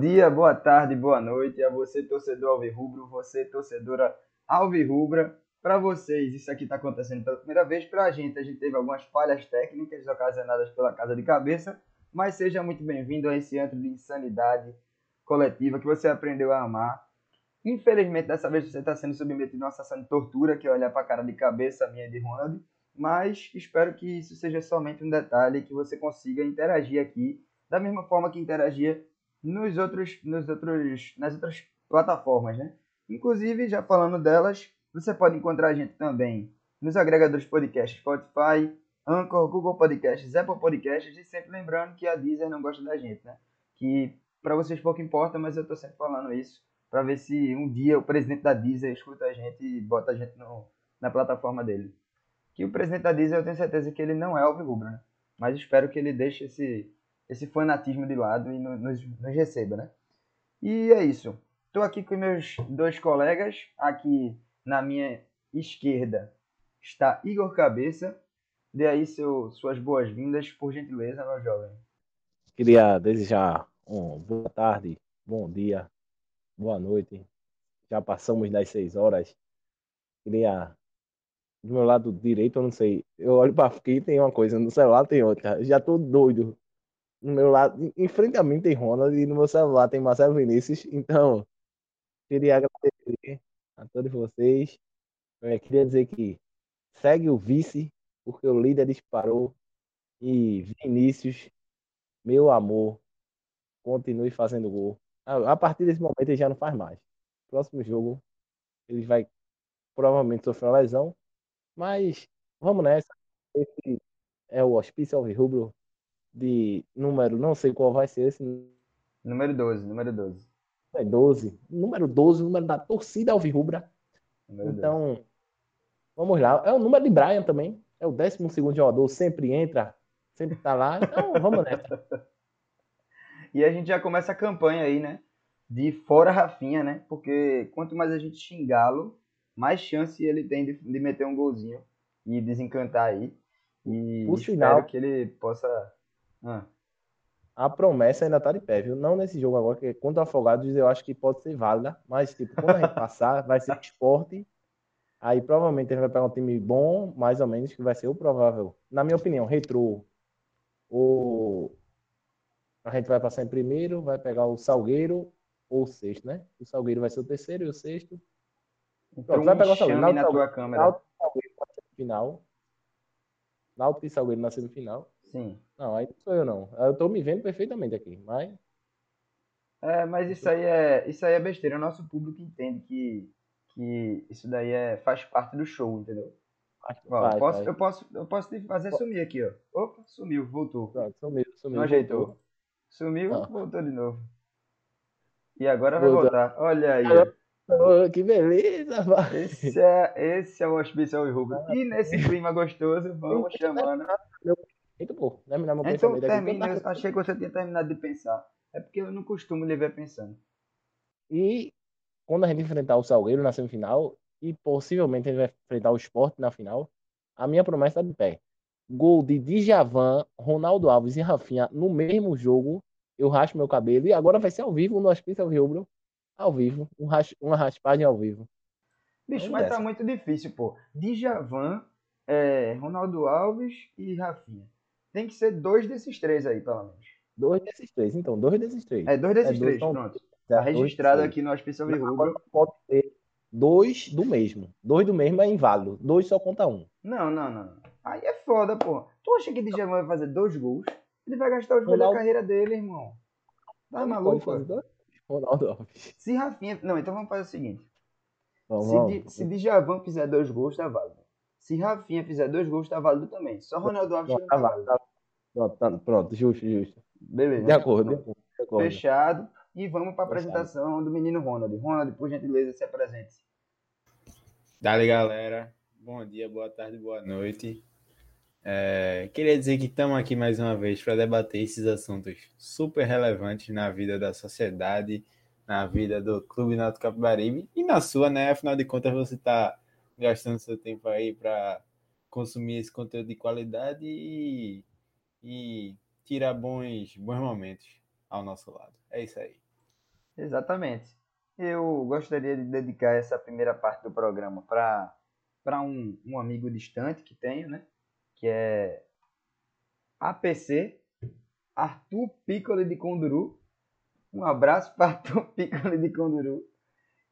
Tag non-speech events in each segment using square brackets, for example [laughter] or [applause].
Dia, boa tarde, boa noite a você, torcedor alvirrubro, você, torcedora alvirrubra. Para vocês, isso aqui está acontecendo pela primeira vez. Para a gente, a gente teve algumas falhas técnicas ocasionadas pela casa de cabeça, mas seja muito bem-vindo a esse antro de insanidade coletiva que você aprendeu a amar. Infelizmente, dessa vez você está sendo submetido a uma sessão de tortura, que é olhar para a cara de cabeça minha de Ronald, mas espero que isso seja somente um detalhe, que você consiga interagir aqui da mesma forma que interagia nos outros, nos outros, nas outras plataformas, né? Inclusive, já falando delas, você pode encontrar a gente também nos agregadores podcast Spotify, Anchor, Google Podcasts, Apple Podcasts e sempre lembrando que a Deezer não gosta da gente, né? Que para vocês pouco importa, mas eu tô sempre falando isso para ver se um dia o presidente da Deezer escuta a gente e bota a gente no, na plataforma dele. Que o presidente da Deezer eu tenho certeza que ele não é alvirrubro, né? Mas espero que ele deixe esse esse fanatismo de lado e nos, nos receba, né? E é isso. Estou aqui com meus dois colegas. Aqui na minha esquerda está Igor Cabeça. Dê aí seu, suas boas-vindas, por gentileza, meu jovem. Queria desejar um boa tarde, bom dia, boa noite. Já passamos das seis horas. Queria do meu lado direito, eu não sei. Eu olho para aqui tem uma coisa, no celular tem outra. Já tô doido no meu lado, em frente a mim tem Ronald e no meu celular tem Marcelo Vinícius. Então, queria agradecer a todos vocês. Eu queria dizer que segue o vice, porque o líder disparou. E Vinícius, meu amor, continue fazendo gol. A partir desse momento ele já não faz mais. Próximo jogo, ele vai provavelmente sofrer uma lesão. Mas vamos nessa. Esse é o Hospício Rubro de número, não sei qual vai ser esse. Número 12, número 12. É 12. Número 12, número da torcida Alvirrubra. Então, 12. vamos lá. É o número de Brian também. É o 12 jogador, sempre entra, sempre tá lá. Então, vamos nessa. [laughs] e a gente já começa a campanha aí, né? De fora Rafinha, né? Porque quanto mais a gente xingá-lo, mais chance ele tem de, de meter um golzinho e desencantar aí. E Por espero final, que ele possa ah. A promessa ainda tá de pé, viu? Não nesse jogo agora, que contra o Afogados eu acho que pode ser válida, mas tipo, quando a gente passar, vai ser [laughs] esporte. Aí provavelmente ele vai pegar um time bom, mais ou menos, que vai ser o provável. Na minha opinião, retrô. O... A gente vai passar em primeiro, vai pegar o Salgueiro ou o sexto, né? O Salgueiro vai ser o terceiro e o sexto. Então, vai pegar o Salgueiro. Na tua câmera. Náutico, Salgueiro na semifinal. Náutico e Salgueiro na semifinal. Sim. Não, aí não sou eu não. Eu tô me vendo perfeitamente aqui, mas. É, mas isso aí é, isso aí é besteira. O nosso público entende que, que isso daí é, faz parte do show, entendeu? Ó, posso, Eu, posso, eu posso te fazer sumir aqui, ó. Opa, sumiu, voltou. Pronto, sumiu, sumiu. Não ajeitou. Voltou. Sumiu, ah. voltou de novo. E agora vai voltar. Olha aí. Oh, que beleza, vai. Esse é, esse é o Hospício Rubro. E nesse clima gostoso, vamos chamando. Muito bom. Não é meu então termina, eu achei que você tinha terminado de pensar. É porque eu não costumo lhe ver pensando. E quando a gente enfrentar o Salgueiro na semifinal, e possivelmente a gente vai enfrentar o Sport na final, a minha promessa é de pé. Gol de Djavan, Ronaldo Alves e Rafinha no mesmo jogo. Eu raspo meu cabelo e agora vai ser ao vivo no Hospício Rubro. Ao vivo. Um ras... Uma raspagem ao vivo. Bicho, mas tá dessa. tá muito difícil, pô. Djavan, é, Ronaldo Alves e Rafinha. Tem que ser dois desses três aí, pelo menos. Dois desses três, então, dois desses três. É, dois desses é, três, dois, pronto. Tá registrado aqui no Hospital Rubro. Pode ter dois do mesmo. Dois do mesmo é inválido. Dois só conta um. Não, não, não. Aí é foda, pô. Tu acha que o Djavan vai fazer dois gols? Ele vai gastar os gols da carreira dele, irmão. Tá maluco? Ronaldo Alves. Se Rafinha. Não, então vamos fazer o seguinte. Vamos, se, vamos. se Djavan fizer dois gols, tá válido. Se Rafinha fizer dois gols, tá válido também. Só Ronaldo Alves não, tá válido. Tá, pronto, tá, pronto, justo, justo. Beleza. De acordo, de acordo. Fechado. E vamos para a apresentação do menino Ronald. Ronald, por gentileza, se apresente. Dale, galera. Bom dia, boa tarde, boa noite. É, queria dizer que estamos aqui mais uma vez para debater esses assuntos super relevantes na vida da sociedade, na vida do Clube Náutico Capibaribe e na sua, né? Afinal de contas, você está gastando seu tempo aí para consumir esse conteúdo de qualidade e, e tirar bons, bons momentos. ao nosso lado. É isso aí. Exatamente. Eu gostaria de dedicar essa primeira parte do programa para um, um amigo distante que tenho, né? Que é APC, Arthur Piccoli de Conduru. Um abraço para Arthur Piccoli de Conduru.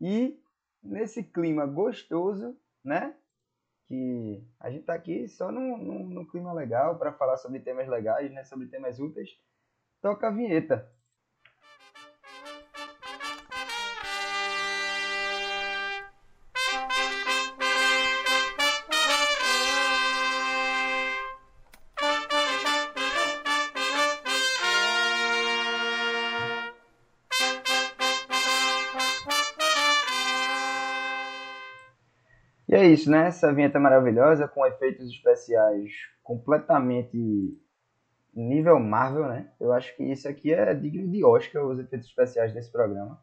E nesse clima gostoso, né? Que a gente tá aqui só num, num, num clima legal para falar sobre temas legais, né? Sobre temas úteis. Toca a vinheta. Isso, né? Essa vinheta maravilhosa com efeitos especiais completamente nível Marvel, né? Eu acho que isso aqui é digno de Oscar, os efeitos especiais desse programa.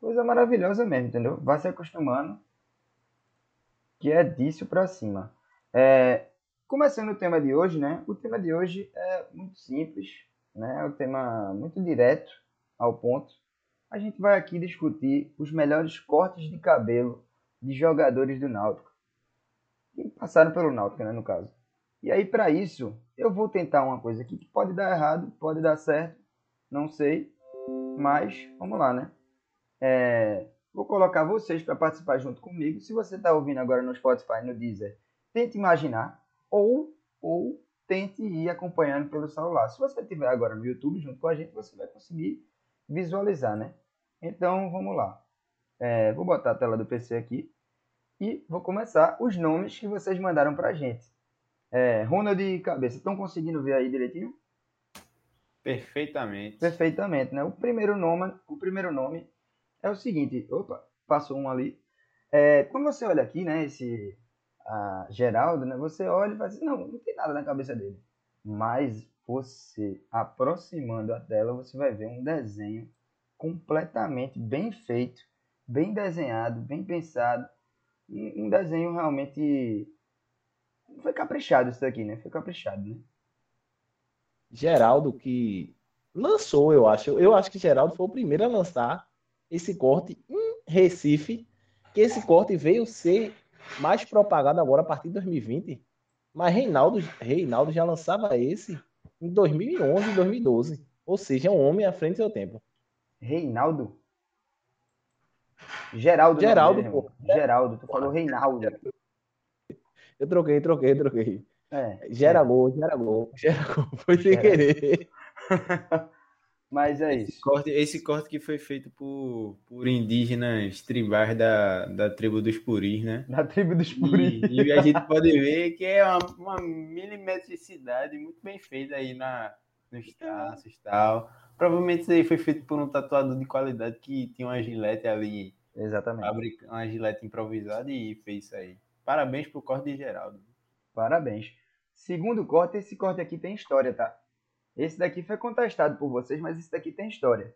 Coisa maravilhosa mesmo, entendeu? Vai se acostumando que é disso pra cima. É, começando o tema de hoje, né? O tema de hoje é muito simples, né? É um tema muito direto ao ponto. A gente vai aqui discutir os melhores cortes de cabelo de jogadores do Náutico. Que passaram pelo Náutico, né, no caso. E aí, para isso, eu vou tentar uma coisa aqui que pode dar errado, pode dar certo, não sei. Mas, vamos lá, né? É, vou colocar vocês para participar junto comigo. Se você está ouvindo agora no Spotify, no Deezer, tente imaginar ou, ou tente ir acompanhando pelo celular. Se você estiver agora no YouTube junto com a gente, você vai conseguir visualizar, né? Então, vamos lá. É, vou botar a tela do PC aqui e vou começar os nomes que vocês mandaram pra gente. É, Ronald de cabeça, estão conseguindo ver aí direitinho? Perfeitamente. Perfeitamente, né? O primeiro nome, o primeiro nome é o seguinte, opa, passou um ali. É, quando você olha aqui, né, esse a Geraldo, né, você olha e fala assim, não, não tem nada na cabeça dele. Mas você aproximando a tela, você vai ver um desenho completamente bem feito bem desenhado, bem pensado. Um desenho realmente. Foi caprichado isso daqui, né? Foi caprichado, né? Geraldo que lançou, eu acho. Eu acho que Geraldo foi o primeiro a lançar esse corte em Recife, que esse corte veio ser mais propagado agora a partir de 2020. Mas Reinaldo, Reinaldo já lançava esse em 2011 e 2012. Ou seja, é um homem à frente do seu tempo. Reinaldo? Geraldo. Geraldo, pô. Geraldo, tu falou Reinaldo. Eu troquei, troquei, troquei. É, gera é. gol, gera gol, gera gol. [laughs] Foi sem gera. querer. [laughs] Mas é esse isso. Corte, esse corte que foi feito por, por indígenas tribais da, da tribo dos Puris, né? Da tribo dos Puris. E, e a gente pode ver que é uma, uma milimetricidade muito bem feita aí na, nos traços e tal. Provavelmente isso aí foi feito por um tatuador de qualidade que tinha uma gilete ali. Exatamente. Uma gilete improvisada e fez isso aí. Parabéns pro corte de Geraldo. Parabéns. Segundo corte, esse corte aqui tem história, tá? Esse daqui foi contestado por vocês, mas esse daqui tem história.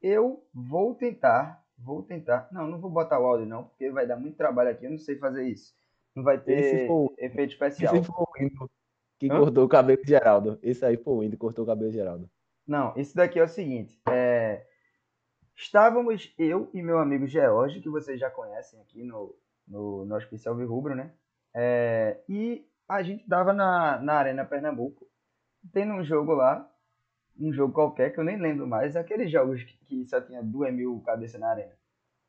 Eu vou tentar, vou tentar. Não, não vou botar o áudio não, porque vai dar muito trabalho aqui, eu não sei fazer isso. Não vai ter foi, efeito especial. Esse foi o Indo que Hã? cortou o cabelo de Geraldo. Esse aí foi o Indo que cortou o cabelo de Geraldo. Não, esse daqui é o seguinte. É... Estávamos eu e meu amigo George, que vocês já conhecem aqui no, no, no Hospicial Rubro, né? É... E a gente estava na, na Arena Pernambuco, tendo um jogo lá, um jogo qualquer que eu nem lembro mais, aqueles jogos que, que só tinha duas mil cabeças na arena.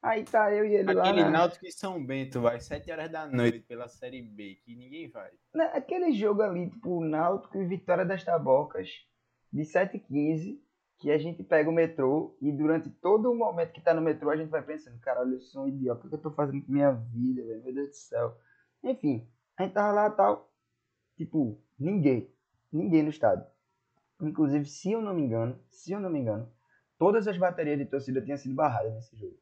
Aí tá eu e ele Aquele lá. Aquele. Náutico em São Bento, vai, 7 horas da noite pela Série B, que ninguém vai. Aquele jogo ali, tipo, Náutico e Vitória das Tabocas, de 7h15 que a gente pega o metrô e durante todo o momento que tá no metrô a gente vai pensando, caralho, eu sou um idiota, o que eu tô fazendo com minha vida, velho? Meu Deus do céu. Enfim, a gente tava lá tal, tipo, ninguém, ninguém no estádio. Inclusive, se eu não me engano, se eu não me engano, todas as baterias de torcida tinham sido barradas nesse jogo.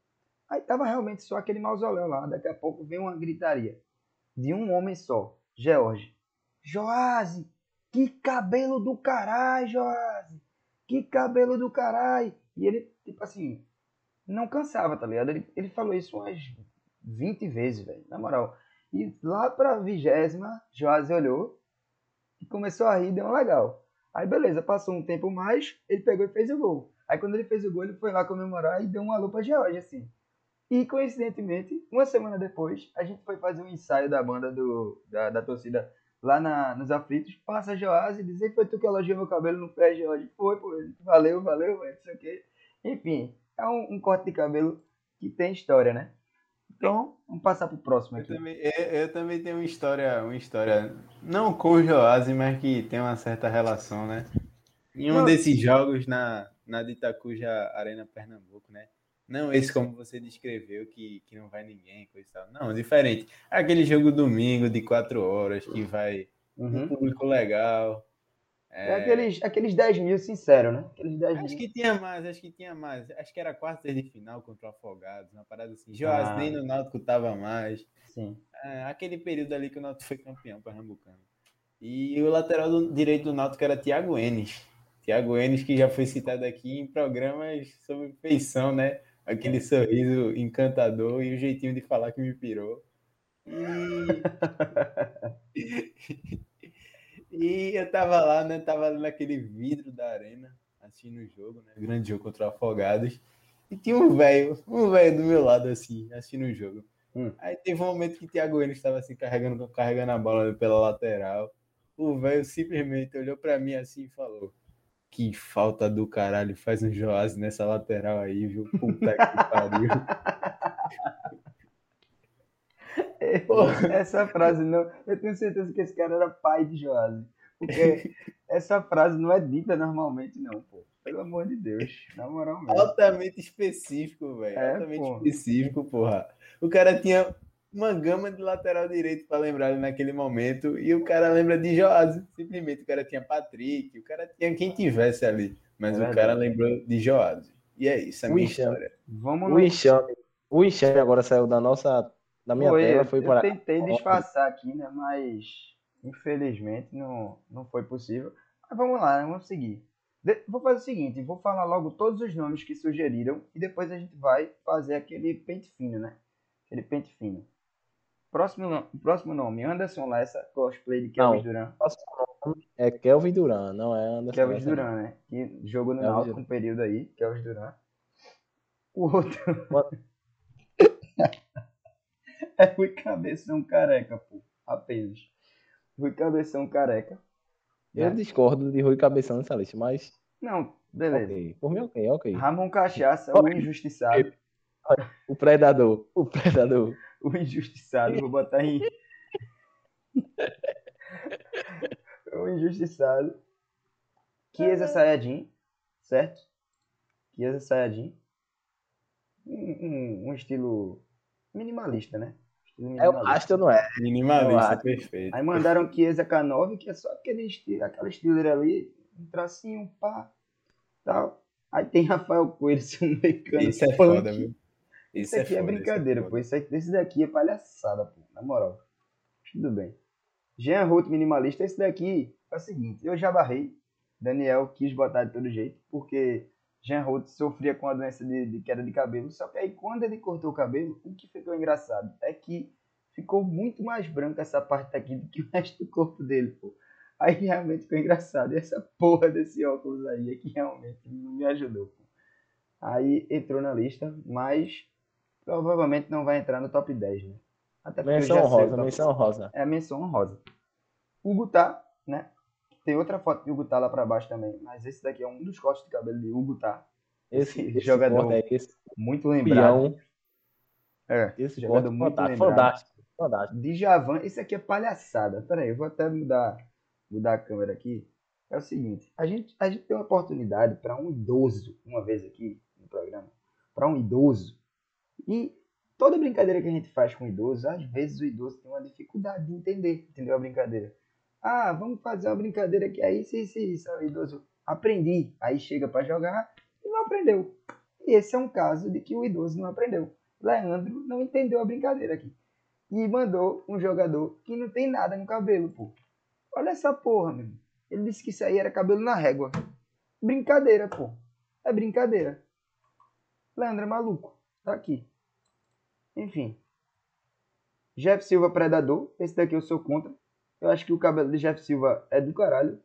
Aí tava realmente só aquele mausoléu lá, daqui a pouco vem uma gritaria de um homem só, George. Joase, que cabelo do caralho, Joás! Que cabelo do caralho! E ele, tipo assim, não cansava, tá ligado? Ele, ele falou isso umas 20 vezes, velho, na moral. E lá pra vigésima, Joás olhou e começou a rir, deu um legal. Aí beleza, passou um tempo mais, ele pegou e fez o gol. Aí quando ele fez o gol, ele foi lá comemorar e deu um alô pra George, assim. E coincidentemente, uma semana depois, a gente foi fazer um ensaio da banda do, da, da torcida lá na, nos aflitos. Passa a Joás e dizer foi tu que elogiou meu cabelo no pé, George. Foi, pô, valeu, valeu, não sei o quê. Enfim, é um, um corte de cabelo que tem história, né? Então, vamos passar pro próximo aqui. Eu também, eu, eu também tenho uma história, uma história, não com o Joás, mas que tem uma certa relação, né? Em um Não. desses jogos na, na de Itacuja Arena Pernambuco, né? Não esse como você descreveu, que, que não vai ninguém, coisa e tal. Não, diferente. Aquele jogo domingo de quatro horas, que vai um Uhum. público legal. É aqueles, aqueles 10 mil sincero, né? Aqueles 10 Acho mil. que tinha mais, acho que tinha mais. Acho que era quartas de final contra o Afogados, uma parada assim. Joás Ah. nem no Náutico tava mais. Sim. É, aquele período ali que o Náutico foi campeão pernambucano. E o lateral do, direito do Náutico era Thiago Enes. Thiago Enes, que já foi citado aqui em programas sobre feição, né? Aquele sorriso encantador e o jeitinho de falar que me pirou. E... [laughs] e eu tava lá, né? Tava naquele vidro da arena, assistindo o jogo, né? Grande jogo contra o Afogados. E tinha um velho, um velho do meu lado, assim, assistindo o jogo. Hum. Aí teve um momento que o Thiago Enes estava assim, carregando, carregando a bola pela lateral. O velho simplesmente olhou pra mim assim e falou: Que falta do caralho, faz um Joás nessa lateral aí, viu? Puta que [laughs] pariu. Essa frase não. Eu tenho certeza que esse cara era pai de Joás. Porque [laughs] essa frase não é dita normalmente, não, pô. Pelo amor de Deus. Na moral mesmo. Altamente específico, velho. É, Altamente pô. específico, porra. O cara tinha uma gama de lateral direito pra lembrar ele naquele momento. E o cara lembra de Joás. Simplesmente o cara tinha Patrick, o cara tinha quem tivesse ali. Mas É o cara lembrou de Joás. E é isso, a minha chama. história. Vamos O enxame, o enxame agora saiu da nossa, da minha Foi, tela, eu, foi eu para tentei disfarçar aqui, né? Mas infelizmente não, não foi possível. Mas vamos lá, né, vamos seguir. De- vou fazer o seguinte, vou falar logo todos os nomes que sugeriram e depois a gente vai fazer aquele pente fino, né? Aquele pente fino. Próximo, no- próximo nome, Anderson Lessa, cosplay de Kelvin. Duran. é Kelvin Duran, não é Anderson. Kelvin Lessa, Duran, né? Que jogou no Kelvin Náutico um período aí, Kelvin Duran. O outro [laughs] é Rui Cabeção Careca, pô. Apenas. Rui Cabeção Careca. Eu discordo de Rui Cabeção nessa lista, mas Não, beleza. ok. Por mim, ok, ok. Ramon Cachaça, o injustiçado. O Predador, o Predador. O injustiçado, vou botar em. [laughs] o injustiçado. Chiesa Sayajin, certo? Chiesa Sayajin. Um, um, um estilo minimalista, né? Estilo É o minimalista. Rasta, não é? Minimalista, perfeito. Aí mandaram Chiesa K9, que é só aquele estilo, aquela estilo ali, um tracinho, pá, tal. Aí tem Rafael Coelho, [laughs] se um mecânico. Isso é foda, viu? Isso aqui é, foda, brincadeira, isso é pô. Isso aqui, esse daqui é palhaçada, pô. Na moral. Tudo bem. Jean Ruth minimalista, esse daqui é o seguinte, eu já barrei. Daniel quis botar de todo jeito, porque Jean Ruth sofria com a doença de, de queda de cabelo. Só que aí quando ele cortou o cabelo, o que ficou engraçado é que ficou muito mais branca essa parte aqui do que o resto do corpo dele, pô. Aí realmente ficou engraçado. E essa porra desse óculos aí é que realmente não me ajudou, pô. Aí entrou na lista, mas provavelmente não vai entrar no top 10, né? Até porque Menção já sei o rosa, top menção rosa. é a menção honrosa. Hugo Tá, né? Tem outra foto de Hugo Tá lá pra baixo também, mas esse daqui é um dos cortes de cabelo de Hugo Tá. Esse, Esse jogador aí, esse Muito lembrado. peão, É, esse jogador muito fantástico, lembrado. fantástico, fantástico. Djavan, esse aqui é palhaçada. Pera aí, eu vou até mudar, mudar a câmera aqui. É o seguinte, a gente, a gente tem uma oportunidade para um idoso, uma vez aqui no programa, para um idoso, e toda brincadeira que a gente faz com o idoso, às vezes o idoso tem uma dificuldade de entender, entendeu a brincadeira? Ah, vamos fazer uma brincadeira aqui, aí isso, isso, isso, aí o idoso, aprendi, aí chega para jogar e não aprendeu. E esse é um caso de que o idoso não aprendeu. Leandro não entendeu a brincadeira aqui e mandou um jogador que não tem nada no cabelo, pô. Olha essa porra, meu. Ele disse que isso aí era cabelo na régua. Brincadeira, pô. É brincadeira. Leandro é maluco. Tá aqui. Enfim. Jeff Silva Predador. Esse daqui eu sou contra. Eu acho que o cabelo de Jeff Silva é do caralho.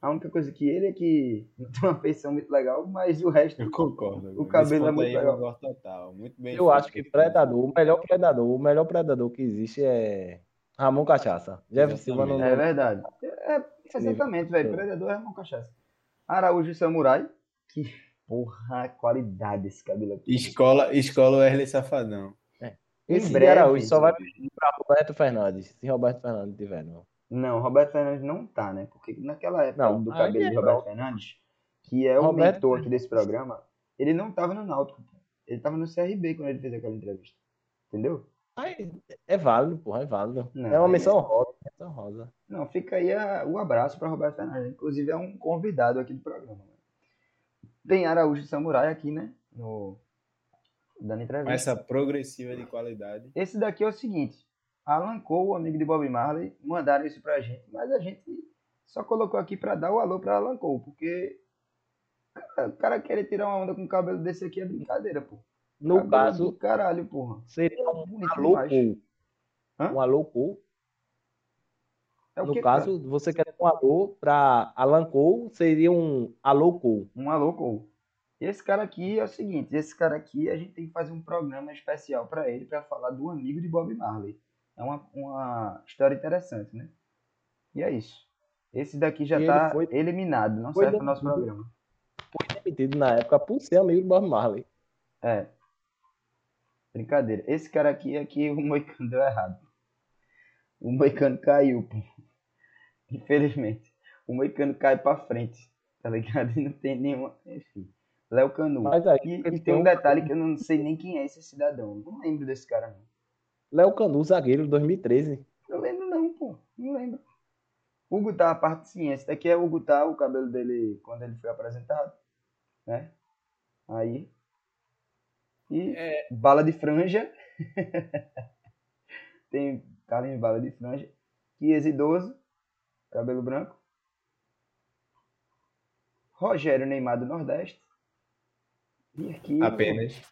A única coisa que ele é que não [laughs] tem uma feição muito legal, mas o resto. Eu concordo. O cabelo é muito legal. total. Muito bem Eu acho que predador, o melhor predador, o melhor predador que existe é Ramon Cachaça. Jeff Silva não. É verdade. É, exatamente, velho. Predador é Ramon Cachaça. Araújo Samurai. Que porra, a qualidade desse cabelo aqui. Escola, escola Wesley Safadão. Esse Em breve, Araújo só vai pedir pra Roberto Fernandes, se Roberto Fernandes tiver, não. Não, Roberto Fernandes não tá, né? Porque naquela época Não, do cabelo é de Roberto. Fernandes, que é o Roberto- mentor aqui desse programa, ele não tava no Náutico. Ele tava no CRB quando ele fez aquela entrevista. Entendeu? Aí, é válido, porra, é válido. Não, é uma menção rosa, menção rosa. Não, fica aí a- o abraço para Roberto Fernandes. Inclusive é um convidado aqui do programa. né? Tem Araújo Samurai aqui, né? No... Dando entrevista. essa progressiva de qualidade. Esse daqui é o seguinte. Alan Cole, o amigo de Bob Marley, mandaram isso pra gente, mas a gente só colocou aqui pra dar o alô pra Alan Cole, porque cara, o cara querer tirar uma onda com o cabelo desse aqui é brincadeira, pô. No Cabelo caso, do caralho, porra. seria um Bonito alô. Cole. Um alô Cole. É No que, caso, você quer um alô pra Alan Cole, seria um alô Cole. Um alô Cole. Esse cara aqui é o seguinte, esse cara aqui a gente tem que fazer um programa especial pra ele pra falar do amigo de Bob Marley. É uma, uma história interessante, né? E é isso. Esse daqui já E ele tá eliminado, não serve pro nosso programa. Foi demitido na época por ser amigo do Bob Marley. É. Brincadeira. Esse cara aqui é que o Moicano deu errado. O Moicano caiu, pô. Infelizmente. O Moicano cai pra frente. Tá ligado? E não tem nenhuma. Enfim. Léo Canu. Mas aí, E, ele e tem um detalhe que eu não sei nem quem é esse cidadão. Não lembro desse cara, não. Léo Canu, zagueiro, 2013. Não lembro, não, pô. Não lembro. Hugo tá, a parte sim. Esse daqui é o Hugo tá, o cabelo dele quando ele foi apresentado. Né? Aí. E bala de franja. [laughs] Tem Carlinhos Bala de franja. Kies idoso. Cabelo branco. Rogério Neymar do Nordeste. E aqui. Apenas.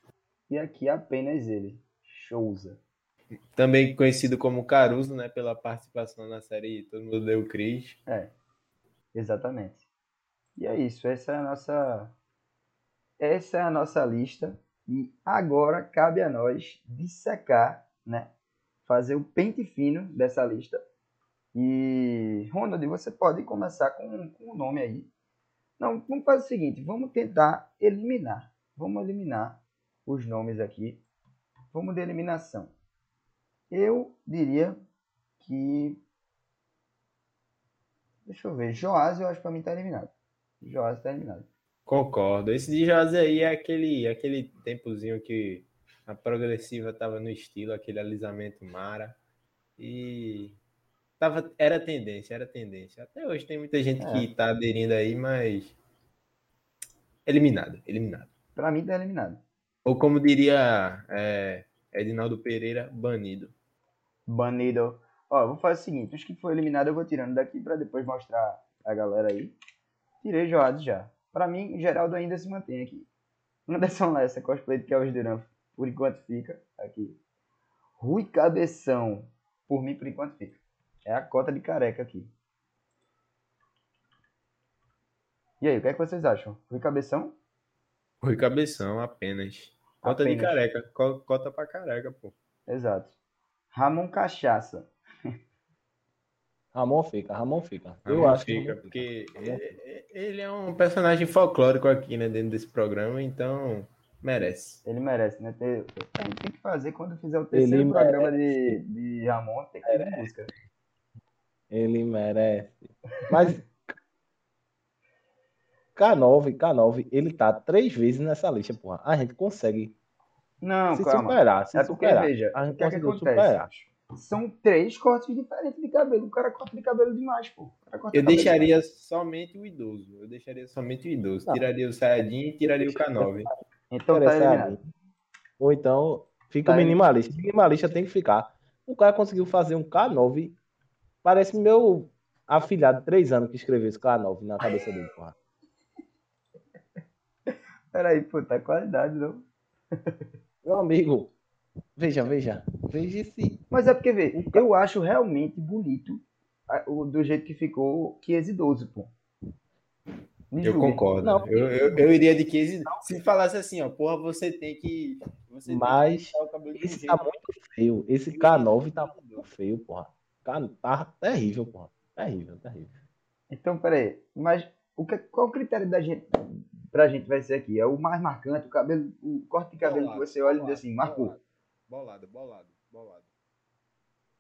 E aqui apenas ele. Souza. Também conhecido como Caruso, né? Pela participação na série Todo Mundo Deu Cris. É, exatamente. E é isso, essa é a nossa essa é a nossa lista e agora cabe a nós dissecar, né? Fazer o pente fino dessa lista. E Ronald, você pode começar com, com o nome aí. Não, vamos fazer o seguinte, vamos tentar eliminar. Vamos eliminar os nomes aqui. Vamos de eliminação. Eu diria que Deixa eu ver. Joás, eu acho que pra mim tá eliminado. Joás tá eliminado. Concordo. Esse de José aí é aquele, aquele tempozinho que a progressiva tava no estilo, aquele alisamento Mara. E tava, era tendência, era tendência. Até hoje tem muita gente É. que tá aderindo aí, mas. Eliminado, eliminado. Pra mim tá eliminado. Ou como diria é, Edinaldo Pereira, banido. Banido. Ó, eu vou fazer o seguinte. Os que foi eliminado eu vou tirando daqui pra depois mostrar a galera aí. Tirei Joás já. Pra mim, Geraldo ainda se mantém aqui. Anderson Lessa, cosplay de Kelvis Duran. Por enquanto fica aqui. Rui Cabeção. Por mim, por enquanto fica. É a cota de careca aqui. E aí, o que é que vocês acham? Rui Cabeção? Rui Cabeção, apenas. Cota de Apenas. careca, co- cota pra careca, pô. Exato. Ramon Cachaça. [laughs] Ramon fica, Ramon fica. eu Ramon acho que fica, Ramon porque Ramon é- é- ele é um personagem folclórico aqui, né, dentro desse programa, então merece. Ele merece, né? Ter- A gente tem que fazer quando fizer o terceiro Ele programa de, de Ramon, tem que em busca. Ele merece. Mas K9, K9, ele tá três vezes nessa lista, porra. A gente consegue Não, se calma. superar, se É porque, superar. veja, a gente que é que conseguiu acontece? superar. São três cortes diferentes de cabelo. O cara corta de cabelo demais, pô. Eu deixaria somente o idoso. Eu deixaria somente o idoso. Não. Tiraria o Sayajin e tiraria o K9. demais. Então tá eliminado. Ou então fica Tá o minimalista. O minimalista tem que ficar. O cara conseguiu fazer um K9. Parece meu afilhado, três anos, que escreveu esse K9 na cabeça dele, porra. Peraí, pô, tá qualidade, não. Meu amigo, veja, veja. Veja esse. Mas é porque, vê, eu acho realmente bonito do jeito que ficou que idoso, pô. Me eu julguem. concordo. Não, eu, eu, eu, iria de 15. Se falasse assim, ó, porra, você tem que. Você Mas tem que esse tá muito feio. Esse K9 tá muito feio, porra. Tá terrível, porra. Terrível, terrível. Então, peraí. Mas o que, qual o critério da gente, pra gente vai ser aqui? É o mais marcante, o cabelo, o corte de cabelo bolado, que você olha bolado, e diz assim, marcou. Bolado, bolado, bolado.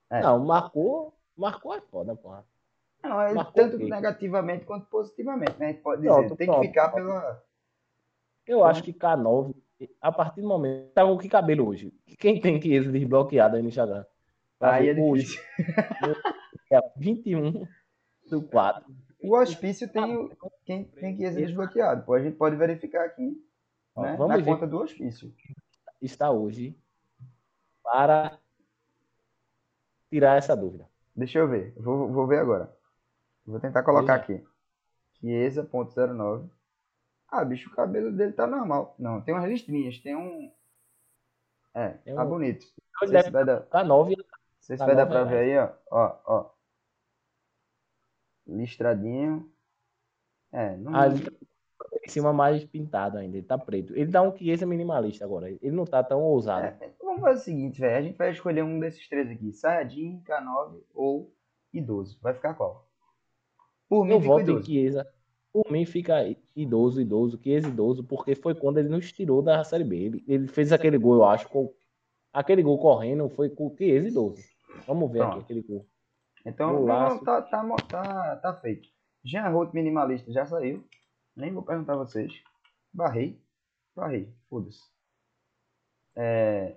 É. Não, marcou, marcou é foda, porra. Não, é tanto negativamente quanto positivamente, né? A gente pode dizer, pronto, tem pronto, que ficar pronto. pela. Eu acho que K9, a partir do momento. Tá com que cabelo hoje? Quem tem que esse desbloqueado aí no Instagram? Aí é hoje. é 21 [laughs] do 4. O hospício tem quem tem que esse desbloqueado. Pô, a gente pode verificar aqui. Ó, né? Vamos Na ver. conta do hospício. Está hoje para tirar essa dúvida. Deixa eu ver. Vou, vou ver agora. Vou tentar colocar aqui. Chiesa.09. Ah, bicho, o cabelo dele tá normal. Não, tem umas listrinhas, tem um. É, tem tá um... bonito. Não se vai dar... Tá 9. Você tá vai dar pra ver aí, ó. Ó, ó. Listradinho. É, não. Ah, tá em cima mais pintado ainda, ele tá preto. Ele dá um Chiesa minimalista agora. Ele não tá tão ousado. É, vamos fazer o seguinte, velho. A gente vai escolher um desses três aqui: Sayajin, K9 ou idoso. Vai ficar qual? Por mim, eu voto em Chiesa. Por mim, fica idoso, idoso, Chiesa idoso, porque foi quando ele nos tirou da Série B. Ele, ele fez aquele gol, eu acho, com, aquele gol correndo foi com o Chiesa idoso. Vamos ver Pronto. aqui aquele gol. Então, não, tá, tá, tá, tá feito. Jean Roth minimalista já saiu. Nem vou perguntar a vocês. Barrei. Barrei. Foda-se. É...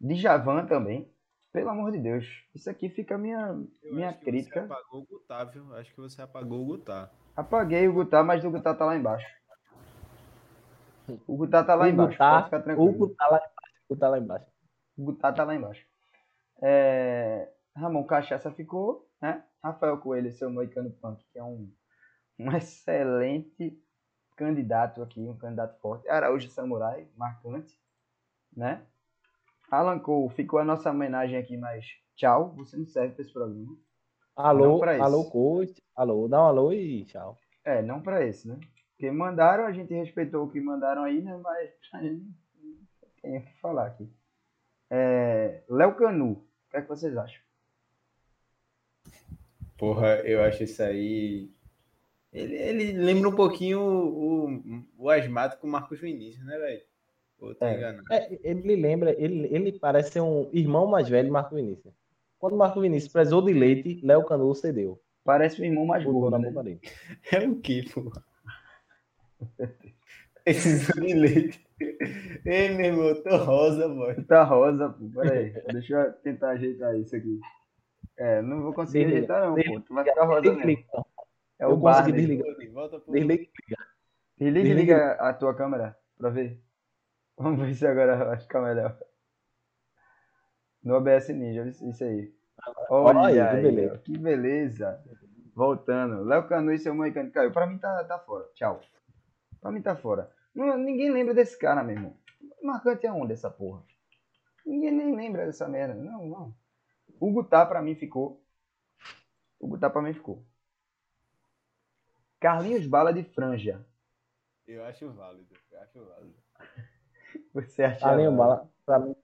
Djavan também. Pelo amor de Deus. Isso aqui fica a minha, Eu minha acho crítica. Você apagou o Gutá, viu? Acho que você apagou o Gutá. Apaguei o Gutá, mas o Gutá tá lá embaixo. O Gutá tá lá o embaixo. Gutá, pode ficar tranquilo. O Gutá lá embaixo. O Gutá lá embaixo. O Gutá tá lá embaixo. É... Ramon Cachaça ficou, né? Rafael Coelho, seu Moicano Punk, que é um, um excelente candidato aqui, um candidato forte. Araújo Samurai, marcante, né? Alan Cole, ficou a nossa homenagem aqui, mas tchau, você não serve para esse programa. Alô, alô, coach. Alô, dá um alô e tchau. É, não para esse, né? Porque mandaram, a gente respeitou o que mandaram aí, né? Mas [laughs] a gente tem o que falar aqui. É, Léo Canu, o que é que vocês acham? Porra, eu acho isso aí. Ele, ele lembra um pouquinho o, o, o asmático Marcos Vinícius, né, velho? É. é, ele lembra, ele, ele parece ser um irmão mais velho de Marco Vinícius. Quando Marco Vinícius prezou de leite, Léo Canu cedeu. Parece o irmão mais gordo, né? [laughs] É o que, pô? Esse de leite. Ei, meu irmão, tô rosa, mano. Tá rosa, pô. Pera aí. Deixa eu tentar ajeitar isso aqui. É, não vou conseguir desliga, ajeitar, não, desliga, pô. Tu vai ficar rosa desliga, mesmo. Então. É o Barney. Desliga. Desliga. Desliga, desliga a tua câmera pra ver. Vamos ver se agora vai ficar melhor. No OBS Ninja, isso aí. Olha, Olha aí, que beleza. Que beleza. Voltando. Léo Canu e seu Moicano caiu. Pra mim tá, tá fora. Tchau. Pra mim tá fora. Não, ninguém lembra desse cara, meu irmão. Marcante é onde essa porra? Ninguém nem lembra dessa merda. Não, não. O Gutá pra mim ficou. O Gutá pra mim ficou. Carlinhos Bala de Franja. Eu acho válido. Eu acho válido. [laughs] Você acha? Carlinhos Bala, pra mim,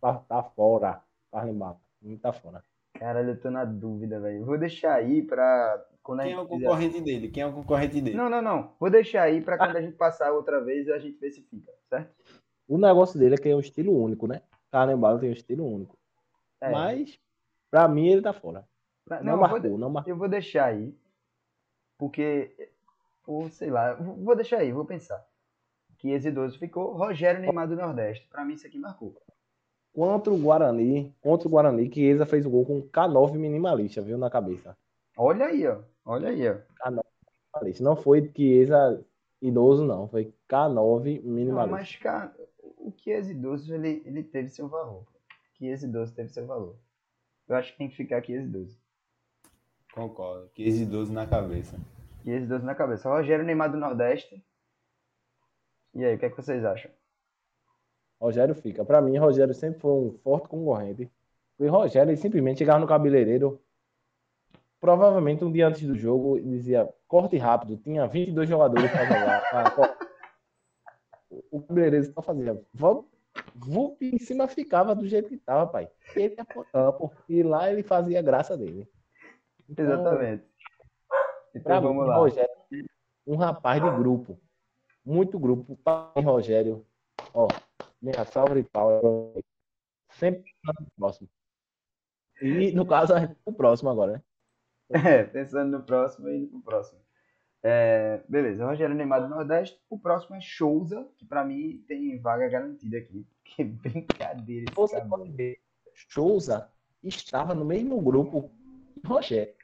tá, tá fora. Carlinhos Bala, não tá fora. Caralho, eu tô na dúvida, velho. Vou deixar aí pra. Quando Quem é o concorrente quiser... dele? Quem é o concorrente dele? Não, não, não. Vou deixar aí pra quando a gente passar outra vez a gente ver se fica, certo? O negócio dele é que é um estilo único, né? Carlinhos Bala tem um estilo único. É. Mas, pra mim, ele tá fora. Não, não marcou, vou, não marcou. Eu vou deixar aí. Porque. Ou sei lá, vou deixar aí, vou pensar que 12 ficou. Rogério Neymar do Nordeste. Para mim, isso aqui marcou. Contra o Guarani, contra o Guarani, Chiesa fez o gol com K9 minimalista, viu, na cabeça. Olha aí, ó. Olha aí, ó. K9 minimalista. Não foi Chiesa idoso, não. Foi K9 minimalista. Não, mas K... o Chiesa idoso, ele, ele teve seu valor. Chiesa idoso teve seu valor. Eu acho que tem que ficar Chiesa idoso. Concordo. Chiesa idoso na cabeça. Chiesa idoso na cabeça. Rogério Neymar do Nordeste. E aí, o que, é que vocês acham? Rogério fica. Para mim, Rogério sempre foi um forte concorrente. E Rogério ele simplesmente chegava no cabeleireiro. provavelmente um dia antes do jogo dizia corte rápido, tinha 22 jogadores para jogar. Pra... [laughs] o cabeleireiro só fazia, vamos, Vup em cima ficava do jeito que tava, pai. Ele ia pro campo e lá ele fazia graça dele. Então, Exatamente. Então vamos lá. Rogério, um rapaz de grupo. Muito grupo. Pai Rogério. Ó, minha salve de pau. Sempre próximo. E no caso, [laughs] o próximo agora, né? É, pensando no próximo e indo pro próximo. É, beleza, Rogério Neymar do Nordeste. O próximo é Souza, que para mim tem vaga garantida aqui. Que brincadeira. Você pode ver, Souza estava no mesmo grupo que Rogério.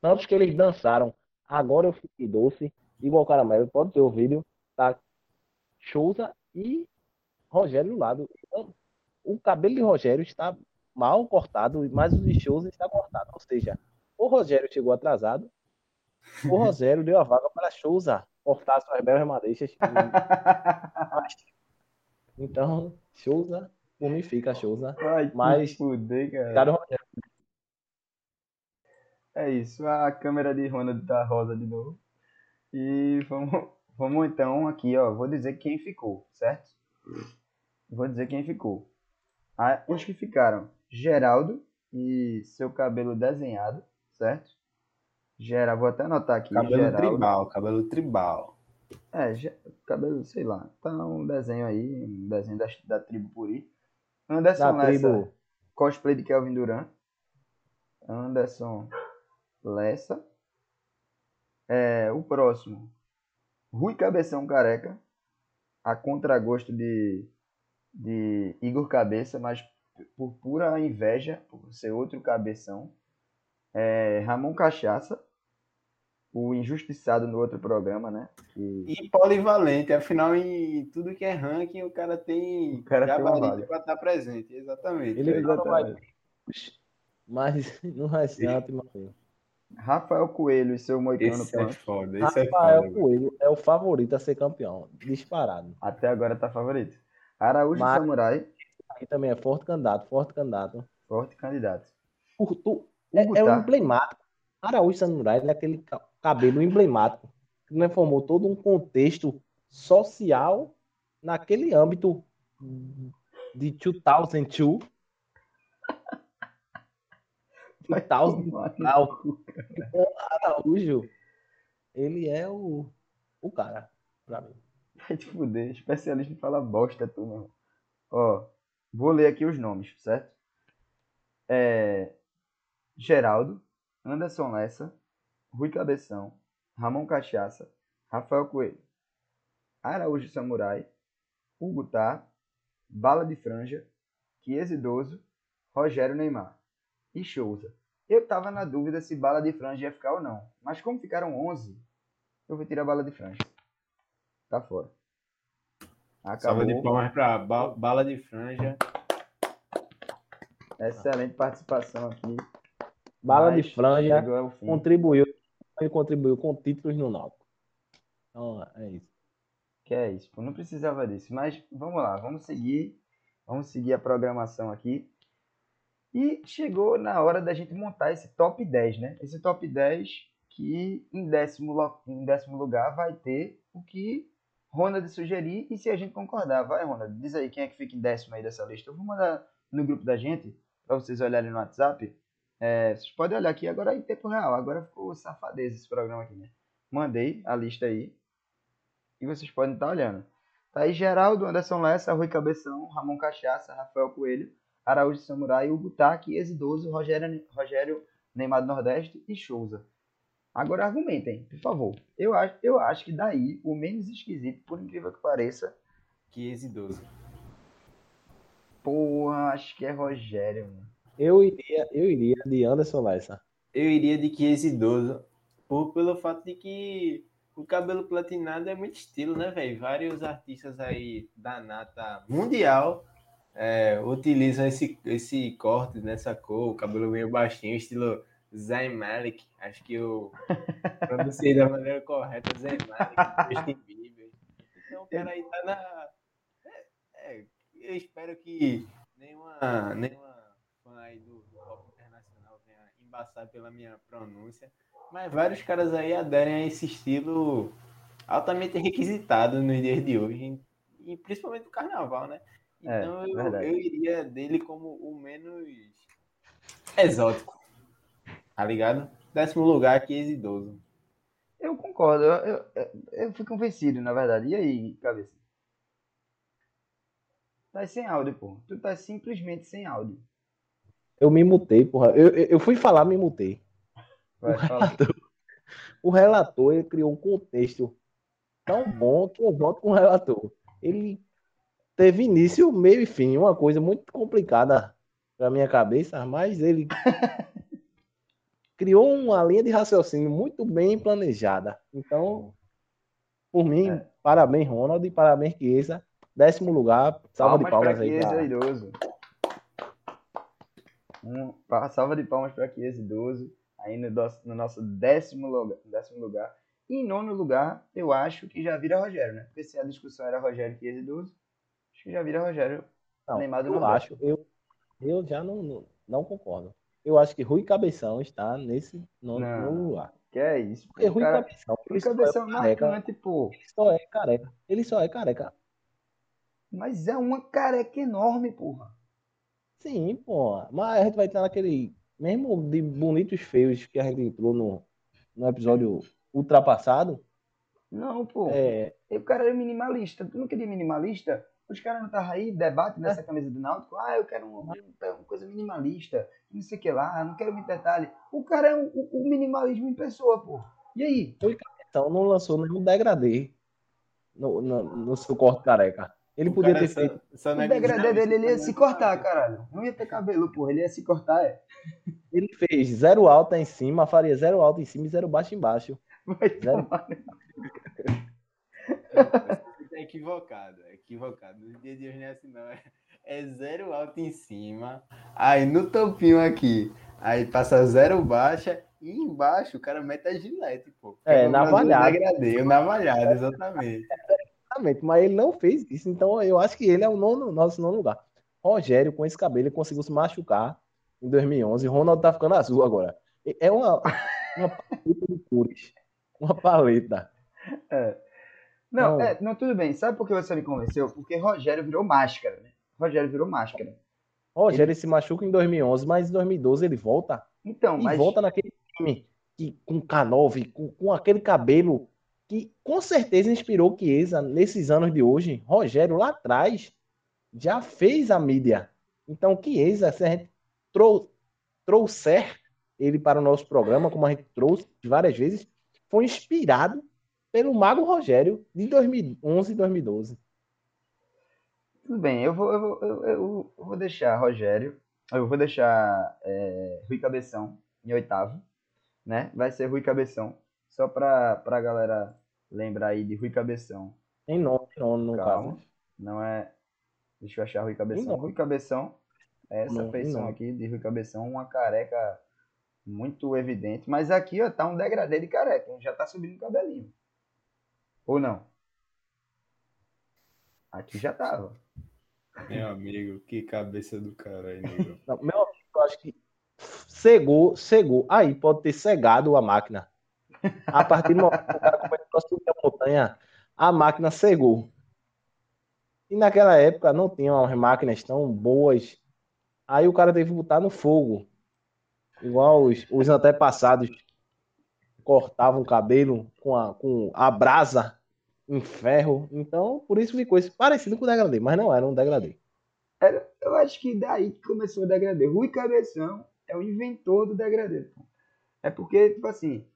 Tanto que eles dançaram. Agora eu fiquei doce, igual caramelo. Pode ter o vídeo. Tá? Souza e Rogério do lado. Então, o cabelo de Rogério está mal cortado, mas o de Souza está cortado. Ou seja, o Rogério chegou atrasado o Rogério deu a vaga para Souza cortar suas belas madeixas. [laughs] então, Souza, por mim fica Souza. Ai, mas, fuder, cara. Rogério. É isso, a câmera de Ronald tá rosa de novo. E vamos, vamos então aqui, ó. Vou dizer quem ficou, certo? Vou dizer quem ficou. Ah, os que ficaram: Geraldo e seu cabelo desenhado, certo? Gera, vou até anotar aqui. Cabelo Geraldo. tribal, cabelo tribal. É, cabelo, sei lá. Tá um desenho aí, um desenho da, da tribo Puri. Anderson da Lessa, tribo. cosplay de Kelvin Duran. Anderson Lessa. É, o próximo, Rui Cabeção Careca. A contragosto de, de Igor Cabeça, mas por pura inveja, por ser outro cabeção. É, Ramon Cachaça o injustiçado no outro programa, né? E polivalente, afinal, em tudo que é ranking, o cara tem o cara gabarito para estar presente, exatamente. Ele exatamente. não vai mas [laughs] não vai ser Rafael Coelho e seu Moicano esse é foda, esse é Rafael é foda, Coelho é o favorito a ser campeão, disparado. Até agora tá favorito. Araújo mas, Samurai. Aí também é forte candidato, forte candidato. Forte candidato. Por tu, é, é um emblemático. Araújo Samurai é aquele cabelo emblemático, que né, formou todo um contexto social naquele âmbito de 2002. 2000. Araújo, ele é o, o cara, pra mim. Vai te fuder, especialista em falar bosta, tu, meu. Ó, vou ler aqui os nomes, certo? É, Geraldo, Anderson Lessa, Rui Cabeção, Ramon Cachaça, Rafael Coelho, Araújo Samurai, Hugo Tá, Bala de Franja, Chiesa Idoso, Rogério Neymar e Souza. Eu tava na dúvida se Bala de Franja ia ficar ou não, mas como ficaram 11, eu vou tirar Bala de Franja. Tá fora. Acabou. Salva de palmas para Bala de Franja. Excelente participação aqui. Bala mas de Franja contribuiu ele contribuiu com títulos no Náutico. Então, é isso. Que é isso. Não precisava disso. Mas vamos lá, vamos seguir. Vamos seguir a programação aqui. E chegou na hora da gente montar esse top 10, né? Esse top 10 que em décimo, em décimo lugar vai ter o que Ronald sugerir e se a gente concordar. Vai, Ronald, diz aí quem é que fica em décimo aí dessa lista. Eu vou mandar no grupo da gente para vocês olharem no WhatsApp é, vocês podem olhar aqui agora em tempo real. Agora ficou safadeza esse programa aqui, né? Mandei a lista aí. E vocês podem estar olhando. Tá aí Geraldo, Anderson Lessa, Rui Cabeção, Ramon Cachaça, Rafael Coelho, Araújo Samurai, Hugo Taki, Exidoso, Rogério, Rogério Neymar do Nordeste e Souza. Agora argumentem, por favor. Eu acho, eu acho que daí o menos esquisito, por incrível que pareça. Que Exidoso. Porra, acho que é Rogério, mano. Eu iria, eu iria de Anderson Lessa. Eu iria de Chiesa idoso, por, pelo fato de que o cabelo platinado é muito estilo, né, velho? Vários artistas aí da nata mundial é, utilizam esse, esse corte nessa cor, o cabelo meio baixinho, estilo Zayn Malik. Acho que eu [laughs] pronunciei da maneira correta, Zayn Malik, Justin Bieber. Então o cara aí tá na... É, é, eu espero que nenhuma, nenhuma embaçar pela minha pronúncia. Mas vários caras aí aderem a esse estilo altamente requisitado nos dias de hoje, e principalmente no carnaval, né? É, Então eu, verdade. eu iria dele como o menos exótico. Tá ligado? Décimo lugar, aqui idoso. Eu concordo, eu, eu, eu, eu fui convencido, na verdade. E aí, cabeça? Tá sem áudio, pô. Tu tá simplesmente sem áudio. Eu me mutei, porra. Eu, eu, fui falar, me mutei. Vai, O relator, o relator ele criou um contexto tão bom que eu voto com o relator. Ele teve início, meio e fim, uma coisa muito complicada para minha cabeça, mas ele criou uma linha de raciocínio muito bem planejada. Então, por mim, É. parabéns, Ronald, e parabéns, Chiesa. Décimo lugar, salva de palmas pra aí. Chiesa pra- idoso. Um, pa- salva de palmas para Chiesa idoso. Aí no, nosso- no nosso décimo lugar, décimo lugar. E em nono lugar, eu acho que já vira Rogério, né? Porque se a discussão era Rogério e idoso, acho que já vira Rogério. Não, Neymar do eu Nordeste. acho, eu, eu já não, não, não concordo. Eu acho que Rui Cabeção está nesse nono lugar. Que é isso? Porque Rui cara, Cabeção, Rui é Cabeção careca. marcante, pô. Ele só é careca. Ele só é careca. Mas é uma careca enorme, porra. Sim, pô. Mas a gente vai estar naquele. Mesmo de bonitos feios que a gente entrou no, no episódio ultrapassado. Não, pô. É, o cara era minimalista. Tu não queria minimalista? Os caras não estavam aí, debate É. nessa camisa do Náutico. Ah, eu quero uma, uma coisa minimalista. Não sei o que lá, não quero muito detalhe. O cara é o, o- o minimalismo em pessoa, pô. E aí? então não lançou nenhum degradê no, no, no seu corte careca. Ele O podia cara ter feito. só O não é degradê dele, ele ia se mas- cortar, caralho. Não ia ter cabelo, porra. Ele ia se cortar, é. Ele fez zero alta em cima, faria zero alta em cima e zero baixo embaixo. Vai Zero. tomar. Tá [laughs] equivocado, é equivocado. No dia de hoje não é assim, não. É, é zero alto em cima, aí no topinho aqui, aí passa zero baixa e embaixo o cara mete a gilete, pô. É, Eu navalhado. O navalhado, exatamente. Exatamente, mas ele não fez isso. Então eu acho que ele é o nono, nosso nono lugar. Rogério, com esse cabelo, ele conseguiu se machucar em 2011. Ronaldo tá ficando azul agora. É uma, uma paleta de cores. Uma paleta. Não, Não. é, não, tudo bem. Sabe por que você me convenceu? Porque Rogério virou máscara, né? Rogério virou máscara. Rogério se machuca em 2011, mas em 2012 ele volta. Então, E mas. volta naquele time que, com K9, com, com aquele cabelo que com certeza inspirou Chiesa nesses anos de hoje. Rogério lá atrás já fez a mídia. Então, Chiesa, se a gente trou trouxer ele para o nosso programa, como a gente trouxe várias vezes, foi inspirado pelo Mago Rogério de 2011 e 2012. Tudo bem, eu vou, eu vou, eu, eu- vou deixar Rogério, eu vou deixar é, Rui Cabeção em oitavo, né? Vai ser Rui Cabeção, só pra, pra galera lembrar aí de Rui Cabeção. Em nome, no Calma, caso. não é. Deixa eu achar Rui Cabeção. Rui Cabeção, é essa Não, feição aqui de Rui Cabeção, uma careca muito evidente, mas aqui ó, tá um degradê de careca, já tá subindo o cabelinho. Ou não? Aqui já tava. Meu amigo, que cabeça do caralho, nego. Não, meu amigo, eu acho que cegou, cegou. Aí pode ter cegado a máquina. A partir do momento que o cara começou a subir a montanha, a máquina cegou. E naquela época não tinham as máquinas tão boas. Aí o cara teve que botar no fogo. Igual os, os antepassados cortavam o cabelo com a, com a brasa em ferro. Então, por isso ficou isso parecido com o degradê, mas não era um degradê. Eu acho que daí que começou o degradê. Rui Cabeção é o inventor do degradê. É porque, tipo assim,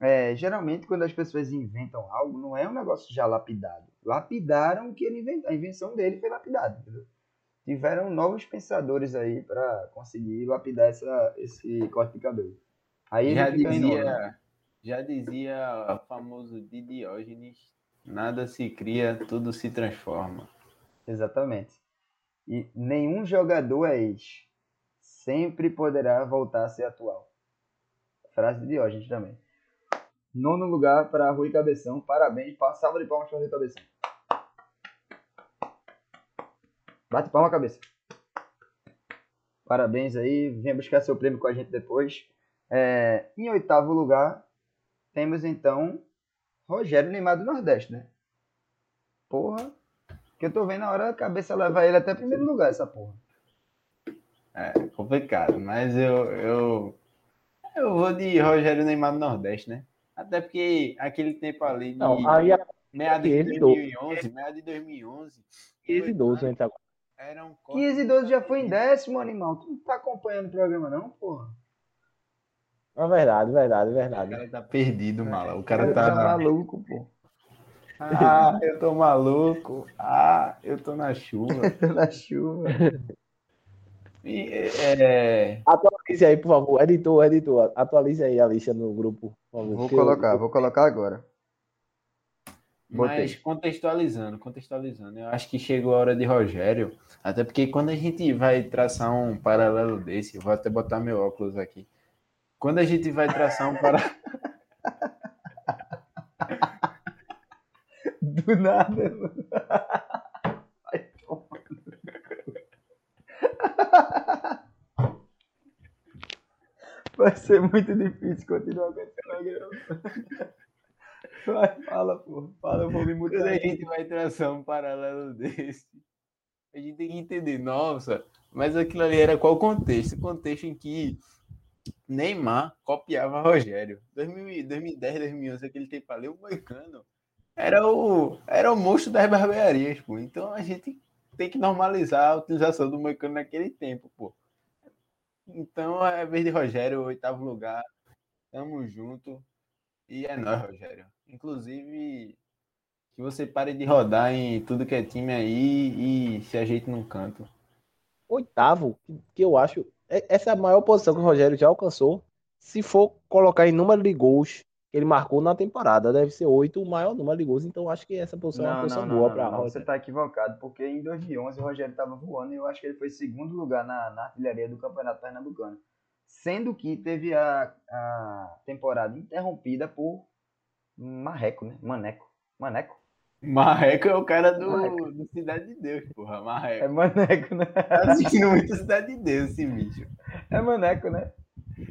é, geralmente quando as pessoas inventam algo, não é um negócio já lapidado. Lapidaram o que ele inventou. A invenção dele foi lapidada, entendeu? Tiveram novos pensadores aí pra conseguir lapidar essa, esse corte de cabelo. Aí Já dizia, já dizia o famoso de Diógenes, nada se cria, tudo se transforma. Exatamente. E nenhum jogador é ex. Sempre poderá voltar a ser atual. Frase de Diógenes também. Nono lugar para Rui Cabeção. Parabéns. Pa- Salva de palmas para Rui Cabeção. Bate palma, cabeça. Parabéns aí. Venha buscar seu prêmio com a gente depois. É, em oitavo lugar, temos então Rogério Neymar do Nordeste, né? Porra. Que eu tô vendo a hora a cabeça levar ele até primeiro lugar, essa porra. É complicado, mas eu, eu, eu vou de Rogério Neymar do Nordeste, né? Até porque aquele tempo ali de Não, aí a meados de 15 e 2011, meados de 2011, 15 e 12 entra agora. era um 15 e 12 já foi em décimo, animal. Tu não tá acompanhando o programa, não, porra? É verdade, verdade, O verdade. cara tá perdido, mala. O O cara tá tá. maluco, pô. Ah, eu tô maluco. Ah, eu tô na chuva. [laughs] Na chuva. E, é, Atualize aí, por favor. Editor, editor, atualize aí a lista no grupo, por favor. Vou eu- colocar, vou colocar agora. Botei. Mas contextualizando, contextualizando, eu acho que chegou a hora de Rogério, até porque quando a gente vai traçar um paralelo desse, eu vou até botar meu óculos aqui. Quando a gente vai traçar um paralelo. [laughs] [laughs] Do nada, mano. Vai tomar no cu. Vai ser muito difícil continuar com esse programa. Vai, fala, pô. Fala, eu vou me Quando mudar. a gente vai traçar um paralelo [laughs] desse, a gente tem que entender, nossa, mas aquilo ali era qual contexto? O contexto em que Neymar copiava Rogério. 2000, 2010, 2011, aquele tempo ali, o Moicano era o, era o monstro das barbearias, pô. Então a gente tem que normalizar a utilização do Moicano naquele tempo, pô. Então é vez de Rogério, oitavo lugar. Tamo junto. E é nóis, Rogério. Inclusive, que você pare de rodar em tudo que é time aí e se ajeite num canto. Oitavo, que- eu acho. é- Essa é a maior posição que o Rogério já alcançou. Se for colocar em número de gols ele marcou na temporada, deve ser oito o maior número de gols. Então acho que essa posição é uma Não, posição não, não, boa não, para não, Você Rogério. tá equivocado, porque em 2011 o Rogério tava voando e eu acho que ele foi segundo lugar na, na artilharia do Campeonato Pernambucano. Sendo que teve a, a temporada interrompida por Marreco, né? Maneco. Maneco? Marreco é o cara do, Marreco. do Cidade de Deus, porra. É Marreco. Maneco, né? Tá assistindo muito Cidade de Deus esse bicho. É Maneco, né?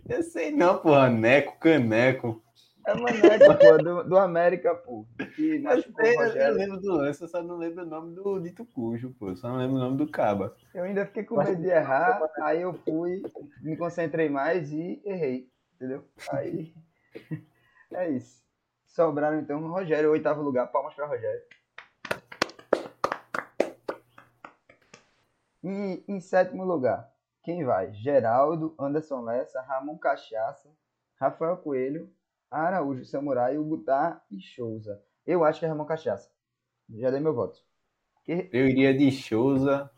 Eu sei não, porra. Neco, caneco. É Maneco, pô, do, do América, pô. Que o eu, lembro do lance, eu só não lembro o nome do dito cujo, pô. Só não lembro o nome do caba. Eu ainda fiquei com medo de errar, aí eu fui, me concentrei mais e errei, entendeu? Aí [laughs] é isso. Sobraram então o Rogério, oitavo lugar, palmas para Rogério. E em sétimo lugar, quem vai? Geraldo, Anderson Lessa, Ramon Cachaça, Rafael Coelho, Araújo Samurai, Ugutar e Souza. Eu acho que é Ramon Cachaça. Já dei meu voto. Que- Eu iria de Souza,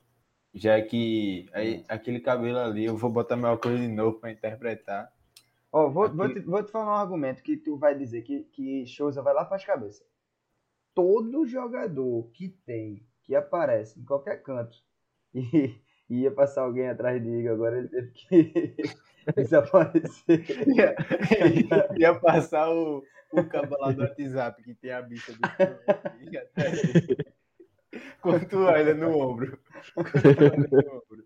já que aí, aquele cabelo ali, eu vou botar meu óculos de novo pra interpretar. Ó, vou, vou, te, vou te falar um argumento que tu vai dizer que, que Souza vai lá para as cabeças. Todo jogador que tem, que aparece em qualquer canto [laughs] e, e ia passar alguém atrás de Igor, agora ele teve que desaparecer. ia, ia passar o, o cabo lá do WhatsApp que tem a bicha do Quando tu olha no ombro. Quando tu olha no ombro.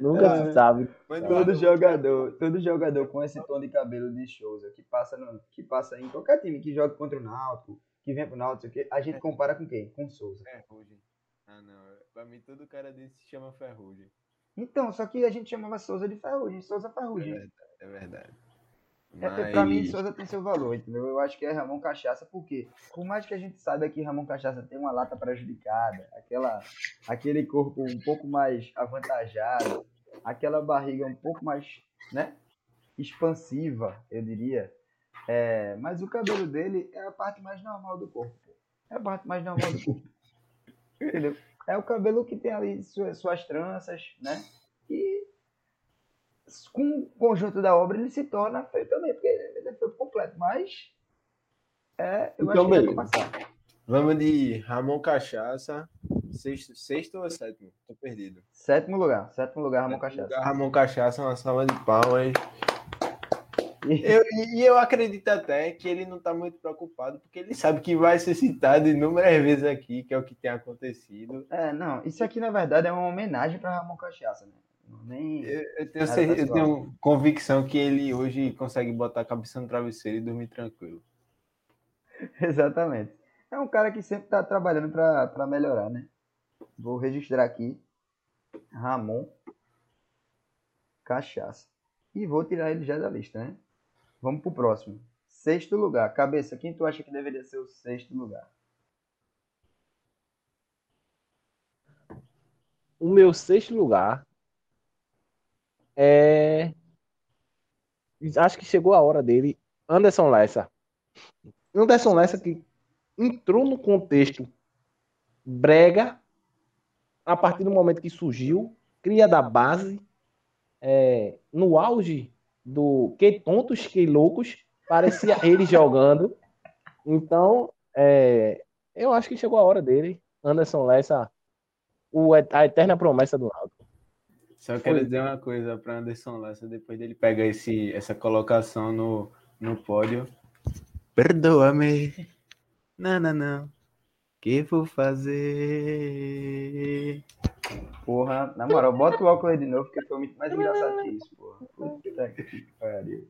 Nunca Ah, se sabe. Mas não, Todo não, jogador, todo jogador com esse tom de cabelo de Souza, que passa, no, que passa em qualquer time que joga contra o Náutico, que vem pro Náutico, sei o quê, a gente compara com quem? Com Souza. Ferrugem. Ah, não. Pra mim, todo cara desse se chama Ferrugem. Então, só que a gente chamava Souza de Ferrugem, Souza É Ferrugem. verdade. É verdade. É, Mas... Pra mim, Souza tem seu valor, entendeu? Eu acho que é Ramon Cachaça, porque por mais que a gente saiba que Ramon Cachaça tem uma lata prejudicada, aquela, aquele corpo um pouco mais avantajado, aquela barriga um pouco mais, né, expansiva, eu diria. É, mas o cabelo dele é a parte mais normal do corpo. É a parte mais normal do corpo. [laughs] Entendeu? É o cabelo que tem ali suas, suas tranças, né? E com o conjunto da obra ele se torna feio também, porque ele é feio completo. Mas é, eu Então, acho que beleza. passar. Vamos de Ramon Cachaça. Sexto, sexto ou sétimo? Tô perdido. Sétimo lugar. Sétimo lugar, Ramon Cachaça. Lugar Ramon Cachaça, uma salva de palmas. E- Eu, e eu acredito até que ele não tá muito preocupado, porque ele sabe que vai ser citado inúmeras vezes aqui, que é o que tem acontecido. É, não, isso aqui na verdade é uma homenagem para Ramon Cachaça, né? Nem... Eu, eu, tenho, certeza, eu tenho convicção que ele hoje consegue botar a cabeça no travesseiro e dormir tranquilo. [laughs] Exatamente. É um cara que sempre está trabalhando para melhorar, né? Vou registrar aqui Ramon Cachaça. E vou tirar ele já da lista, né? Vamos pro próximo. Sexto lugar. Cabeça, quem tu acha que deveria ser o sexto lugar? O meu sexto lugar é. Acho que chegou a hora dele. Anderson Lessa. Anderson Lessa que entrou no contexto brega a partir do momento que surgiu, cria da base, é, no auge do que tontos, que loucos, parecia [laughs] ele jogando. Então, é, eu acho que chegou a hora dele. Anderson Lessa, o, a eterna promessa do Náutico. Só quero Foi. dizer uma coisa para Anderson Lessa, depois dele pegar esse, essa colocação no, no pódio. Perdoa-me. Não, não, não. Que vou fazer? Porra, na moral, bota o óculos aí de novo, porque foi muito mais engraçado que isso, porra. Puta que pariu.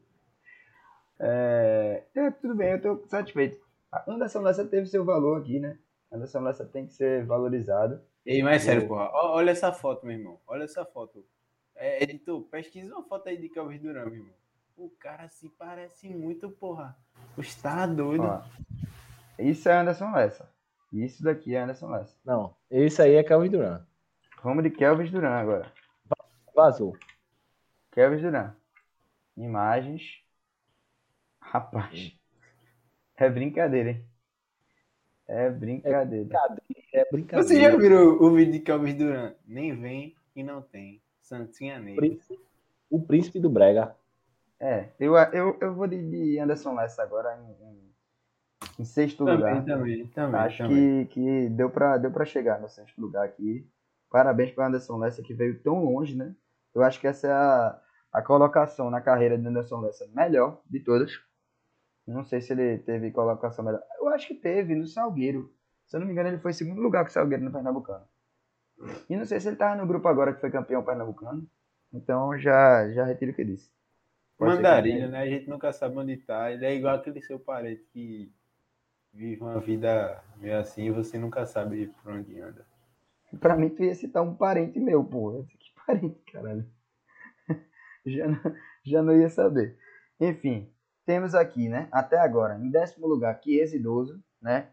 É, é, tudo bem, eu tô satisfeito. A Anderson Lessa teve seu valor aqui, né? A Anderson Lessa tem que ser valorizado. Ei, mas é sério, porra. Olha essa foto, meu irmão. Olha essa foto. É, editor, pesquisa uma foto aí de Kelvin Durão, meu irmão. O cara se parece muito, porra. Está doido. Ó, isso é Anderson Lessa. Isso daqui é Anderson Lessa. Não, esse aí é Kelvin Durant. Vamos de Kelvin Durant agora. Vazou. Kelvin Durant. Imagens. Rapaz. É brincadeira, hein? É brincadeira. É brincadeira. É brincadeira. Você já virou o vídeo de Kelvin Durant? Nem vem e não tem. Santinha nele. O príncipe do Brega. É, eu, eu, eu vou de Anderson Lessa agora em, em em sexto também, lugar. Também, também. Acho também. Que, que deu para deu pra chegar no sexto lugar aqui. Parabéns para Anderson Lessa, que veio tão longe, né? Eu acho que essa é a, a colocação na carreira de Anderson Lessa melhor de todas. Não sei se ele teve colocação melhor. Eu acho que teve no Salgueiro. Se eu não me engano, ele foi segundo lugar com o Salgueiro no Pernambucano. E não sei se ele tava no grupo agora que foi campeão pernambucano. Então já, já retiro o que disse. Pode né? A gente nunca sabe onde tá. Ele é igual aquele seu parente que vive uma vida meio assim e você nunca sabe por onde anda. Pra mim, tu ia citar um parente meu, pô. Que parente, caralho. [laughs] já, não, já não ia saber. Enfim, temos aqui, né? Até agora, em décimo lugar, Chiesa Idoso, né?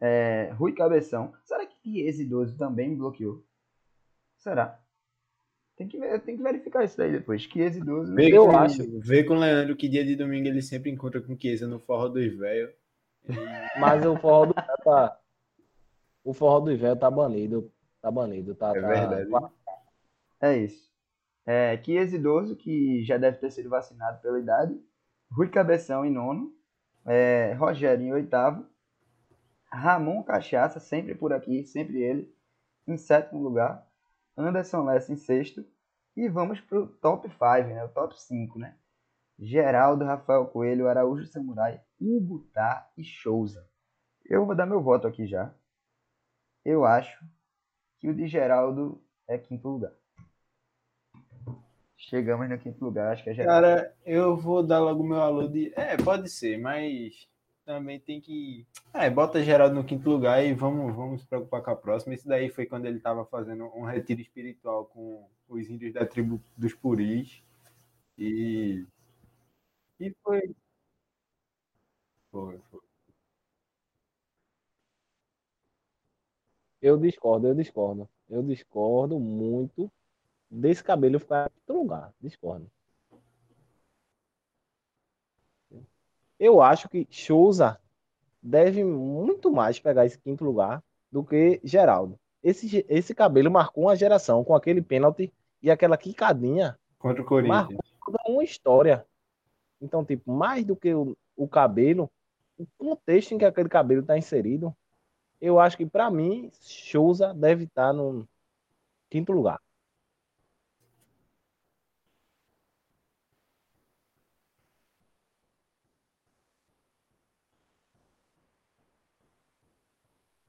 É, Rui Cabeção. Será que Chiesa Idoso também bloqueou? Será? Tem que, ver, tem que verificar isso daí depois. Chiesa Idoso. Vê eu com, acho. Vê com o Leandro que dia de domingo ele sempre encontra com Chiesa no Forró dos Velhos. Mas o forró do véio tá. O forró do véio tá banido. Tá banido, tá? É tá... verdade. É isso. É, Chiesa idoso, que já deve ter sido vacinado pela idade. Rui Cabeção em nono. É, Rogério em oitavo. Ramon Cachaça, sempre por aqui, sempre ele, em sétimo lugar. Anderson Lessa em sexto. E vamos pro top 5, né? O top 5, né? Geraldo, Rafael Coelho, Araújo Samurai, Hugo Tá e Souza. Eu vou dar meu voto aqui já. Eu acho que o de Geraldo é quinto lugar. Chegamos no quinto lugar, acho que é Geraldo. Cara, eu vou dar logo meu alô de. É, pode ser, mas também tem que. É, bota Geraldo no quinto lugar e vamos, vamos se preocupar com a próxima. Esse daí foi quando ele estava fazendo um retiro espiritual com os índios da tribo dos Puris. E e foi. Foi, foi. Eu discordo, eu discordo. Eu discordo muito desse cabelo ficar em outro lugar. Discordo. Eu acho que Souza deve muito mais pegar esse quinto lugar do que Geraldo. Esse, esse cabelo marcou uma geração com aquele pênalti e aquela quicadinha. Contra o Corinthians. Marcou uma história. Então, tipo, mais do que o, o cabelo, o contexto em que aquele cabelo está inserido, eu acho que para mim, Souza deve estar no quinto lugar.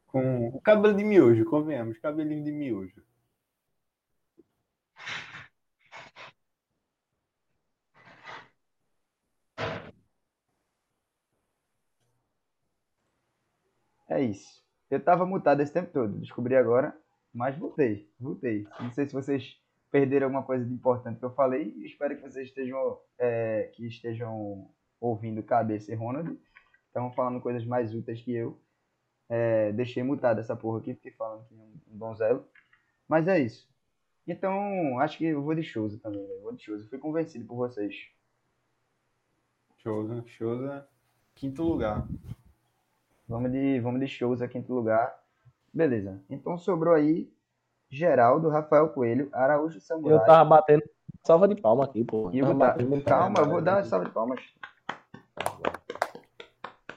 Com o cabelo de miojo, convenhamos, cabelinho de miojo. É isso. Eu tava mutado esse tempo todo, descobri agora, mas voltei, voltei. Não sei se vocês perderam alguma coisa de importante que eu falei. Espero que vocês estejam, é, que estejam ouvindo Cabeça e Ronald. Estão falando coisas mais úteis que eu. É, deixei mutado essa porra aqui, fiquei falando que é um, donzelo. Mas é isso. Então, acho que eu vou de Souza também. Vou de Souza. Fui convencido por vocês. Souza, Souza, quinto lugar. Vamos de, vamos de Souza, quinto lugar. Beleza. Então sobrou aí Geraldo, Rafael Coelho, Araújo Samurai. Eu tava batendo salva de palma aqui, pô. E eu vou dar, calma, eu vou dar uma salva de palmas.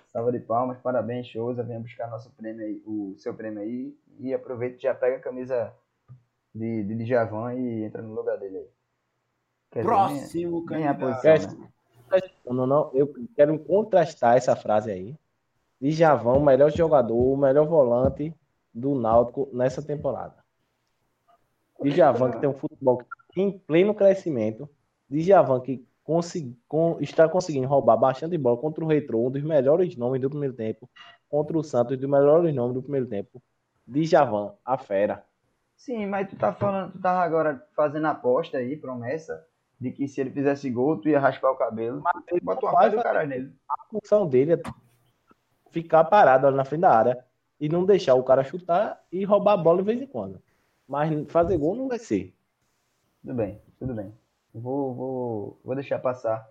Salva de palmas, parabéns, Souza. Venha buscar nosso prêmio aí, o seu prêmio aí. E aproveita e já pega a camisa de, de Djavan e entra no lugar dele aí. Quer dizer, Próximo nem, nem a candidato. posição, né? Não, não, eu quero contrastar essa frase aí. Djavan, o melhor jogador, o melhor volante do Náutico nessa temporada. Djavan, que tem um futebol que tá em pleno crescimento. Djavan, que consegui, com, está conseguindo roubar bastante bola contra o Retro, um dos melhores nomes do primeiro tempo. Contra o Santos, um dos melhores nomes do primeiro tempo. Djavan, a fera. Sim, mas tu tá falando, tu tava agora fazendo aposta aí, promessa, de que se ele fizesse gol, tu ia raspar o cabelo. Ele Bota uma faz do caralho nele. a função dele é ficar parado ali na frente da área e não deixar o cara chutar e roubar a bola de vez em quando. Mas fazer gol não vai ser. Tudo bem, tudo bem. Vou, vou, vou deixar passar.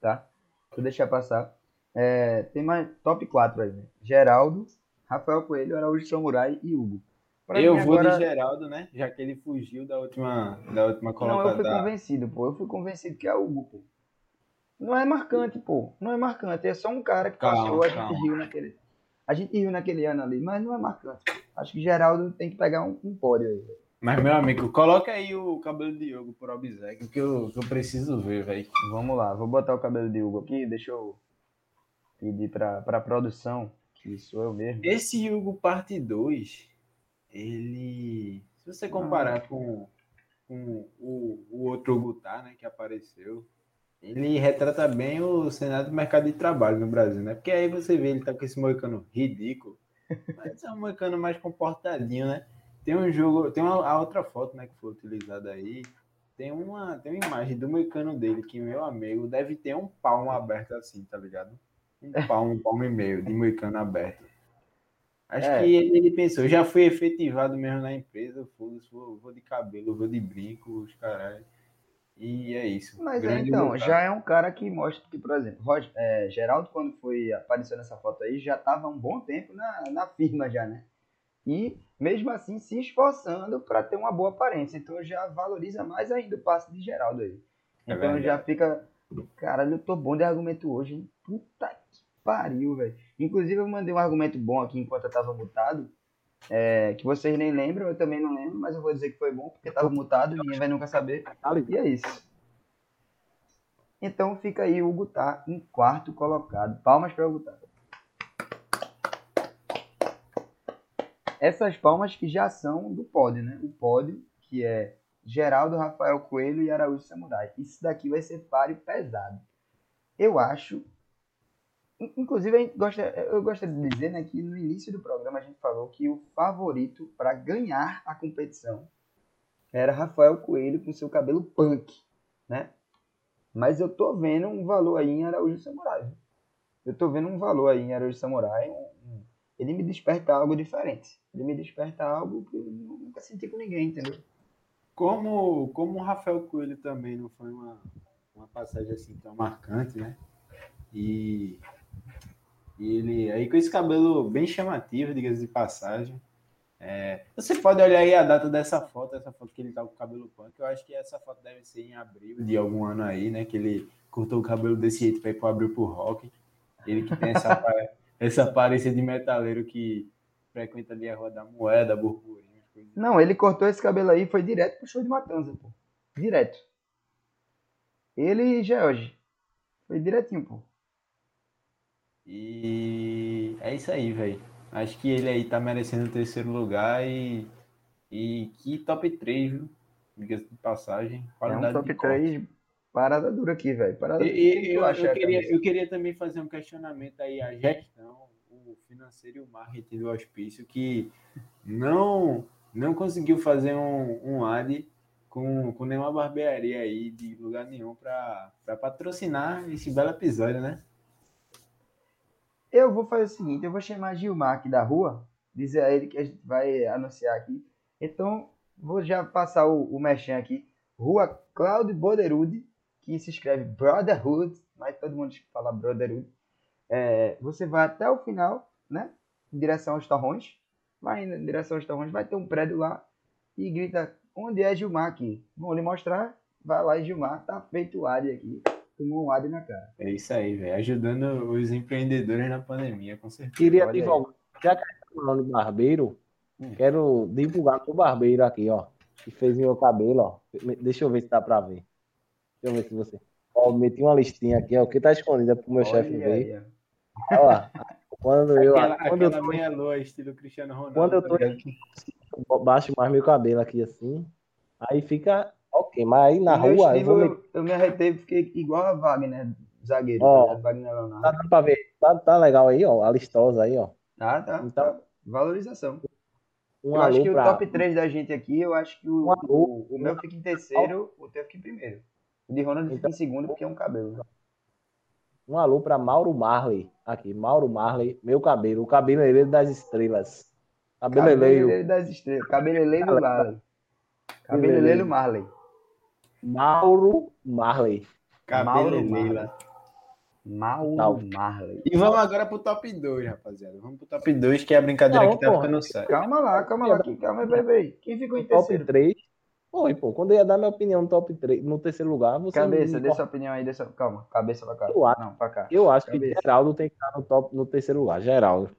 Tá? Vou deixar passar. É, tem mais top 4 aí, né? Geraldo, Rafael Coelho, Araújo Samurai e Hugo. Pra Eu vou agora- de Geraldo, né? Já que ele fugiu da última, da última Não, eu colocada. fui convencido, pô. Eu fui convencido que é Hugo, pô. Não é marcante, pô. Não é marcante. É só um cara que Calma, passou, a gente calma. riu naquele. A gente riu naquele ano ali, mas não é marcante. Acho que Geraldo tem que pegar um, um pódio aí. Mas, meu amigo, coloca aí o cabelo de Diogo por obséquio, que eu, que eu preciso ver, velho. Vamos lá, vou botar o cabelo de Hugo aqui, deixa eu pedir pra, pra produção, que sou eu mesmo. Esse Hugo parte 2, ele. Se você comparar com, com o, o outro Hugo tá, né, que apareceu, ele retrata bem o cenário do mercado de trabalho no Brasil, né? Porque aí você vê ele tá com esse moicano ridículo, mas é um moicano mais comportadinho, né? Tem um jogo, tem uma, a outra foto, né, que foi utilizada aí. Tem uma, tem uma imagem do moicano dele que, meu amigo, deve ter um palmo aberto assim, tá ligado? Um palmo, um palmo e meio de moicano aberto. Acho É. que ele, ele pensou, já fui efetivado mesmo na empresa, foda-se, vou, vou de cabelo, vou de brinco, os caralho. E é isso. Mas é, então, tá. já é um cara que mostra que, por exemplo, Roger, é, Geraldo, quando foi apareceu nessa foto aí, já estava um bom tempo na, na firma já, né? E mesmo assim se esforçando para ter uma boa aparência. Então já valoriza mais ainda o passe de Geraldo aí. É Então verdade. já fica. Caralho, eu tô bom de argumento hoje, hein? Puta que pariu, velho. Inclusive, eu mandei um argumento bom aqui enquanto eu tava mutado. É, que vocês nem lembram, eu também não lembro, mas eu vou dizer que foi bom, porque tava mutado, ninguém vai nunca saber. E é isso. Então fica aí, o Hugo tá em quarto colocado. Palmas para o Hugo tá. Essas palmas que já são do pódio, né? O pódio, que é Geraldo, Rafael Coelho e Araújo Samurai. Isso daqui vai ser páreo pesado. Eu acho. In- Inclusive, gosta, eu gostaria de dizer né, que no início do programa a gente falou que o favorito para ganhar a competição era Rafael Coelho com seu cabelo punk, né? Mas eu tô vendo um valor aí em Araújo Samurai. viu? Eu tô vendo um valor aí em Araújo Samurai. Ele me desperta algo diferente. Ele me desperta algo que eu nunca senti com ninguém, entendeu? Como, como o Rafael Coelho também não foi uma, uma passagem assim tão marcante, né? E, e ele aí com esse cabelo bem chamativo, diga-se de passagem. É, você pode olhar aí a data dessa foto, essa foto que ele tá com o cabelo punk. Eu acho que essa foto deve ser em abril de algum ano aí, né? Que ele cortou o cabelo desse jeito para ir pro abril pro rock. Ele que tem essa, [laughs] essa aparência de metaleiro que frequenta ali a Rua da Moeda, Burburinho, Não, ele cortou esse cabelo aí foi direto pro show de Matanza, pô. Direto. Ele e George. Foi direitinho, pô. E é isso aí, velho. Acho que ele aí tá merecendo o terceiro lugar e, e que top 3, viu? Diga-se de passagem. É um Qualidade top de corte. 3 parada dura aqui, velho. Parada E, e- eu, acha, eu queria, eu queria também fazer um questionamento aí à gestão. O o financeiro e o marketing do hospício que não não conseguiu fazer um, um ad com, com nenhuma barbearia aí de lugar nenhum para patrocinar esse belo episódio, né? Eu vou fazer o seguinte, eu vou chamar Gilmar aqui da rua, dizer a ele que a gente vai anunciar aqui. Então, vou já passar o, o mechan aqui. Rua Claudio Boderud, que se escreve Brotherhood, mas todo mundo fala Brotherhood. É, você vai até o final, né? Em direção aos torrões. Vai em direção aos torrões, vai ter um prédio lá e grita: Onde é Gilmar aqui? Vão lhe mostrar. Vai lá e Gilmar, tá feito o AD aqui. Tomou um AD na cara. É isso aí, velho. Ajudando os empreendedores na pandemia, com certeza. Queria Olha divulgar, já que gente tá falando de barbeiro, Hum. quero divulgar com o barbeiro aqui, ó. Que fez meu cabelo, ó. Deixa eu ver se dá pra ver. Deixa eu ver se você. Ó, meti uma listinha aqui, ó. O que tá escondido é pro meu chefe ver. Olha lá. Quando eu, Aquela, quando eu aquela meia lua, estilo Cristiano Ronaldo. Quando eu tô- ligado? tô- baixo mais meu cabelo aqui assim, aí fica ok. Mas aí na No rua eu vou eu, me arretei fiquei igual a Wagner, zagueiro. Ó. tá ligado? Wagner Tá Leonardo. dando pra ver. Tá, tá legal aí, ó. A listosa aí, ó. Tá, tá. Então, tá. Valorização. Um eu acho que pra. o top 3 da gente aqui, eu acho que o, Um o, o meu fica em terceiro, o teu fica em primeiro. O de Ronald fica Então- em segundo porque é um cabelo. né? Um alô pra Mauro Marley. Aqui, Mauro Marley, meu cabelo. O cabeleireiro das estrelas. Cabeleireiro. Cabeleireiro das estrelas. Cabeleireiro Marley. Cabeleireiro Marley. Mauro Marley. Cabelo Mauro Leila. Mauro Tal. Marley. E vamos agora pro top 2, rapaziada. Vamos pro top 2, que é a brincadeira Não, que tá porra. ficando séria. Calma lá, calma lá. Aqui, calma aí, bebê. Quem ficou em Top terceiro? 3. Foi, pô. Quando eu ia dar minha opinião no top 3, no terceiro lugar, você. Cabeça, me dê sua opinião aí. Dê sua... Calma, cabeça pra cá. Eu acho- Não, pra cá. Eu acho que Cabeça. Geraldo tem que estar no, top, no terceiro lugar. Geraldo.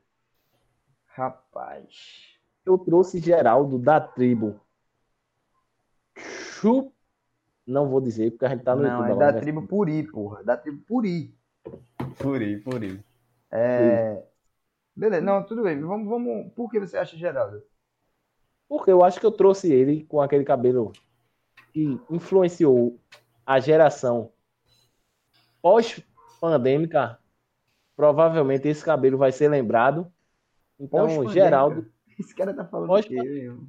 Rapaz. Eu trouxe Geraldo da tribo. Chu. Não vou dizer, porque a gente tá no Não, YouTube é agora, da né? tribo Puri, porra. Da tribo Puri. Por aí. É. Beleza, não, tudo bem. Vamos, vamos. Por que você acha Geraldo? Porque eu acho que eu trouxe ele com aquele cabelo que influenciou a geração pós-pandêmica. Provavelmente esse cabelo vai ser lembrado. Então? Geraldo, Esse cara tá falando Pós- o quê? meu?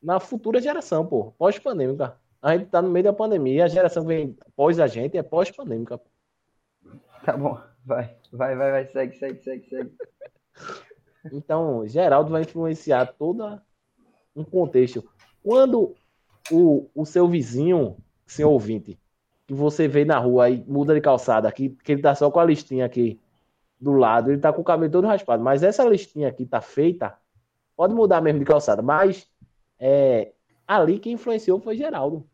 na futura geração, pô, pós-pandêmica. A gente tá no meio da pandemia, a geração que vem pós a gente é pós-pandêmica. Tá bom, vai, vai, vai, vai, segue, segue, segue, segue. Então, Geraldo vai influenciar todo um contexto. Quando o, o seu vizinho, seu ouvinte, que você vê na rua e muda de calçada, que, que ele tá só com a listinha aqui do lado, ele tá com o cabelo todo raspado, mas essa listinha aqui tá feita, pode mudar mesmo de calçada, mas é, ali quem influenciou foi Geraldo.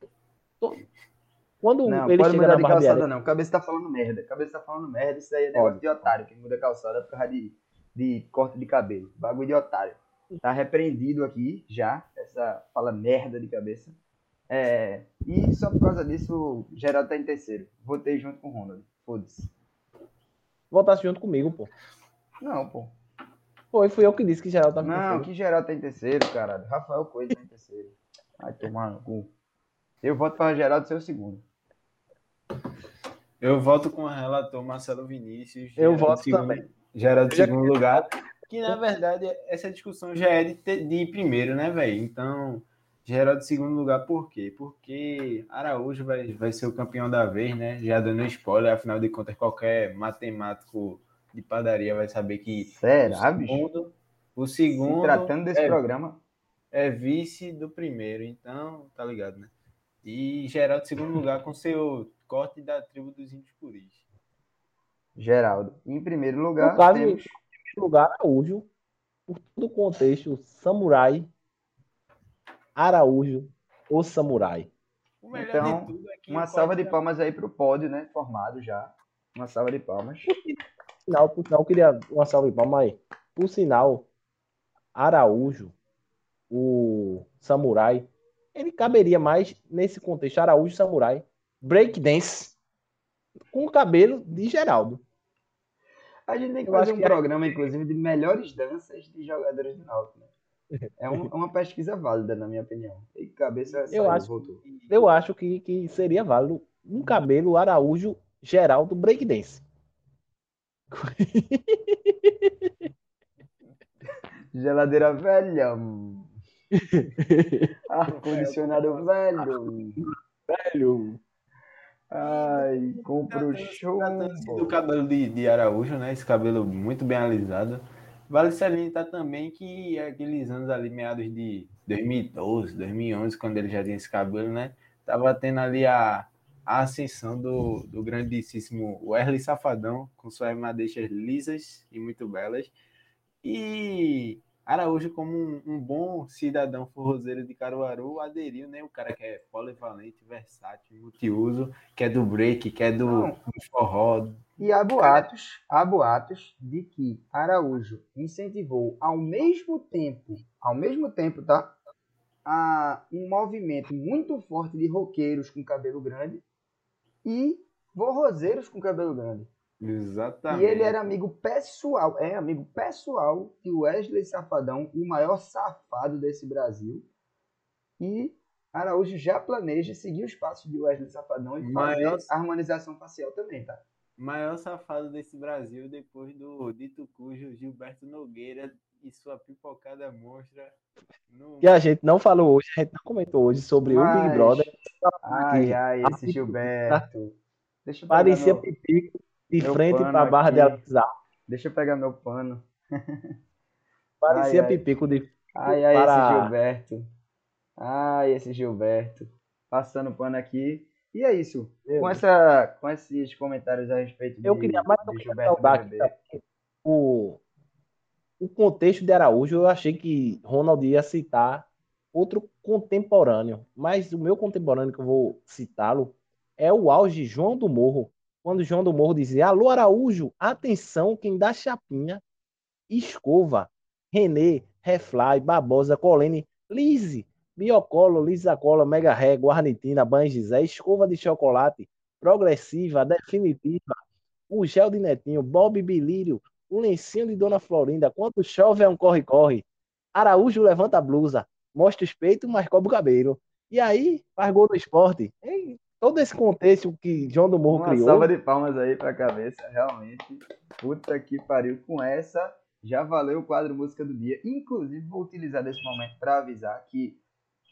Quando Não, ele pode chega mudar de barbearia, calçada não. Cabeça tá falando merda. Cabeça tá falando merda. Isso aí é negócio de otário. Que muda calçada por causa de, de corte de cabelo. Bagulho de otário. Tá repreendido aqui já. Essa fala merda de cabeça. É, e só por causa disso, o Geraldo tá em terceiro. Votei junto com o Ronald. Foda-se. voltasse junto comigo, pô. Não, pô. Foi, fui eu que disse que Geraldo tava em Não, terceiro. que Geraldo tá em terceiro, caralho. Rafael Coelho tá em terceiro. Vai tomar no cu. Eu voto para Geraldo ser o segundo. Eu volto com o relator Marcelo Vinícius. Eu Geraldo voto segundo- também. Geraldo Já- segundo lugar. Que na verdade essa discussão já é de, ter- de primeiro, né, velho? Então, Geraldo segundo lugar por quê? Porque Araújo vai, vai ser o campeão da vez, né? Já dando spoiler, afinal de contas, qualquer matemático de padaria vai saber que Será, o bicho? segundo, o Se segundo tratando desse é, programa. É vice do primeiro, então tá ligado, né? E Geraldo segundo lugar com seu corte da tribo dos índios puris. Geraldo. Em primeiro lugar, No caso, temos Em lugar, Araújo, por todo o contexto, samurai, Araújo, o samurai. O melhor Então, de tudo é que uma salva de palmas aí pro pódio, né? Formado já. Uma salva de palmas. Por sinal, por sinal, eu queria uma salva de palmas aí. Por sinal, Araújo, o samurai, ele caberia mais nesse contexto, Araújo, samurai, breakdance, com o cabelo de Geraldo. A gente tem que Eu fazer um que é- programa, inclusive, de melhores danças de jogadores do Náutico. Né? É um- é uma pesquisa válida, na minha opinião. E cabeça saiu, acho- voltou. Eu acho que, que seria válido um cabelo Araújo, Geraldo, breakdance. [laughs] Geladeira velha. [laughs] Ar-condicionado velho. Velho. Ai, compro Do chumbo. cabelo de, de Araújo, né? Esse cabelo muito bem alisado. Vale salientar também que aqueles anos ali, meados de 2012, 2011, quando ele já tinha esse cabelo, né? Tava tendo ali a, a ascensão do, do grandíssimo Wesley Safadão, com suas madeixas lisas e muito belas. E Araújo, como um, um bom cidadão forrozeiro de Caruaru, aderiu, né? O cara que é polivalente, versátil, multiuso, que é do break, que é do, Não. forró. E há boatos, há boatos de que Araújo incentivou ao mesmo tempo, ao mesmo tempo, tá? A um movimento muito forte de roqueiros com cabelo grande e forrozeiros com cabelo grande. Exatamente. E ele era amigo pessoal, é amigo pessoal de Wesley Safadão, o maior safado desse Brasil. E Araújo já planeja seguir os passos de Wesley Safadão e fazer Maior- harmonização facial também, tá? maior safado desse Brasil depois do dito cujo Gilberto Nogueira e sua pipocada monstra no Que a gente não falou hoje, a gente não comentou hoje sobre o Big Mas- Brother. Ai, ai, esse Gilberto. Deixa eu Parecia Pipico de meu frente pano para a barra de aqui. Alexandre. deixa eu pegar meu pano. [laughs] Parecia Ai. Pipico de Ai, ai, Para- esse Gilberto. Ai, esse Gilberto. Passando pano aqui. E é isso. Com, essa, com esses comentários a respeito de, Eu queria mais de Gilberto aqui o, o contexto de Araújo. Eu achei que Ronald ia citar outro contemporâneo, mas o meu contemporâneo que eu vou citá-lo é o auge de João do Morro. Quando João do Morro dizia: Alô Araújo, atenção, quem dá chapinha, escova, Renê, Refly, Barbosa, Colene, Lise, Biocolo, Lisacola, Mega Ré, Guarnitina, Banjizé, escova de chocolate, progressiva, definitiva, o gel de Netinho, Bob Bilírio, o lencinho de Dona Florinda, quando chove é um corre-corre, Araújo levanta a blusa, mostra os peitos, mas cobre o cabelo. E aí, faz gol no esporte. Em todo esse contexto que João do Morro Uma criou, salva de palmas aí pra cabeça, realmente. Puta que pariu. Com essa, já valeu o quadro Música do Dia. Inclusive, vou utilizar desse momento para avisar que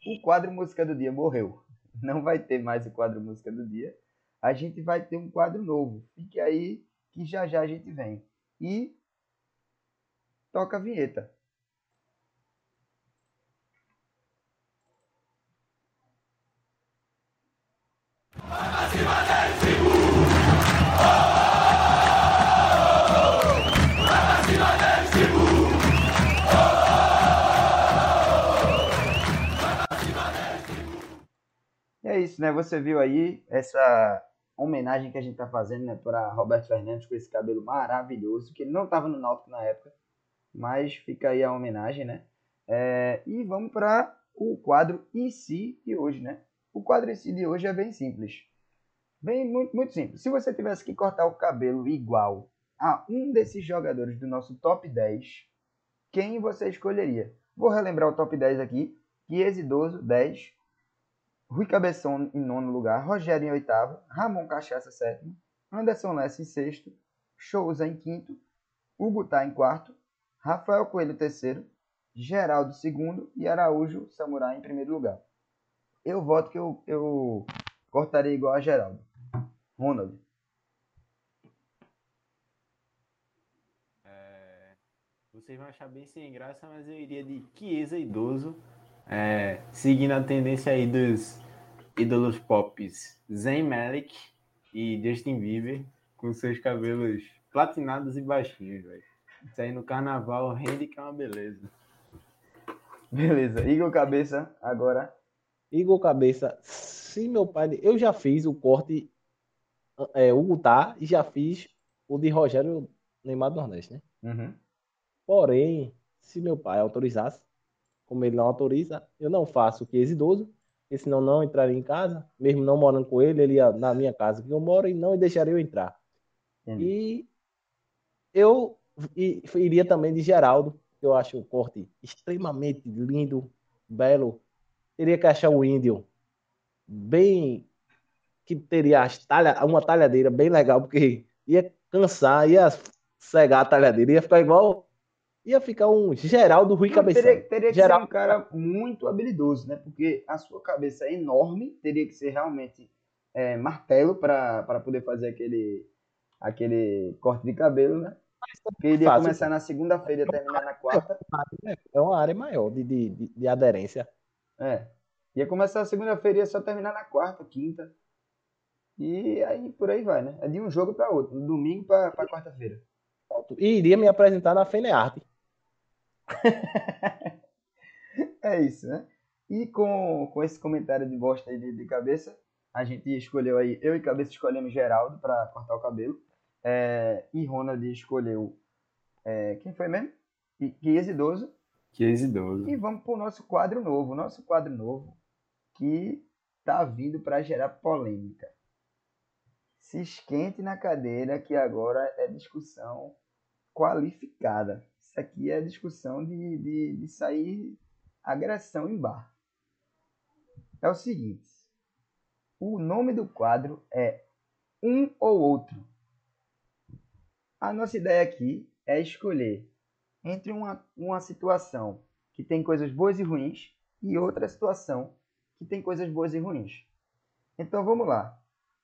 o quadro Música do Dia morreu. Não vai ter mais o quadro Música do Dia. A gente vai ter um quadro novo. Fique aí que já já a gente vem. E toca a vinheta. E é isso, né? Você viu aí essa homenagem que a gente tá fazendo né, para Roberto Fernandes com esse cabelo maravilhoso, que ele não estava no Náutico na época, mas fica aí a homenagem, né? É, e vamos para o quadro e se de hoje, né? O se de hoje é bem simples. Bem, muito, muito simples. Se você tivesse que cortar o cabelo igual a um desses jogadores do nosso top 10, quem você escolheria? Vou relembrar o top 10 aqui. Chiesa Idoso, 10. Rui Cabeção em nono lugar. Rogério em oitavo. Ramon Cachaça, sétimo. Anderson Lessa em sexto. Souza em quinto. Hugo Tá em quarto. Rafael Coelho, terceiro. Geraldo, segundo. E Araújo Samurai em primeiro lugar. Eu voto que eu, eu cortaria igual a Geraldo. Ronald. É, vocês vão achar bem sem graça, mas eu iria de Chiesa idoso, é, seguindo a tendência aí dos ídolos pop Zayn Malik e Justin Bieber, com seus cabelos platinados e baixinhos, velho. Isso aí no carnaval rende que é uma beleza. Beleza. Igor Cabeça, agora. Igor Cabeça, se meu pai. Eu já fiz o corte é, Hugo Tá e já fiz o de Rogério Neymar do Nordeste, né? Uhum. Porém, se meu pai autorizasse, como ele não autoriza, eu não faço o que esse idoso, porque senão não entraria em casa, mesmo não morando com ele, ele ia na minha casa que eu moro e não deixaria eu entrar. E eu iria também de Geraldo, que eu acho o corte extremamente lindo, belo. Teria que achar o índio bem que teria as talha, uma talhadeira bem legal, porque ia cansar, ia cegar a talhadeira. Ia ficar igual. Ia ficar um geral do Rui Cabeção. Teria, teria que ser um cara muito habilidoso, né? Porque a sua cabeça é enorme, teria que ser realmente é, martelo para poder fazer aquele, aquele corte de cabelo, né? Porque ele ia começar na segunda-feira e terminar na quarta. É uma área maior de, de, de aderência. É. Ia começar na segunda-feira e ia só terminar na quarta, quinta. E aí por aí vai, né? É de um jogo para outro, do domingo para quarta-feira. E iria me apresentar na Fenearte. [laughs] É isso, né? E com, com esse comentário de bosta aí de, de cabeça, a gente escolheu aí, eu e cabeça escolhemos Geraldo para cortar o cabelo. É, e Ronald escolheu. é, quem foi mesmo? Guias Idoso. Que exidoso. E vamos pro nosso quadro novo. Nosso quadro novo que tá vindo para gerar polêmica. Se esquente na cadeira que agora é discussão qualificada. Isso aqui é discussão de, de, de sair agressão em bar. É o seguinte. O nome do quadro é Um ou Outro. A nossa ideia aqui é escolher entre uma, uma situação que tem coisas boas e ruins e outra situação que tem coisas boas e ruins. Então vamos lá.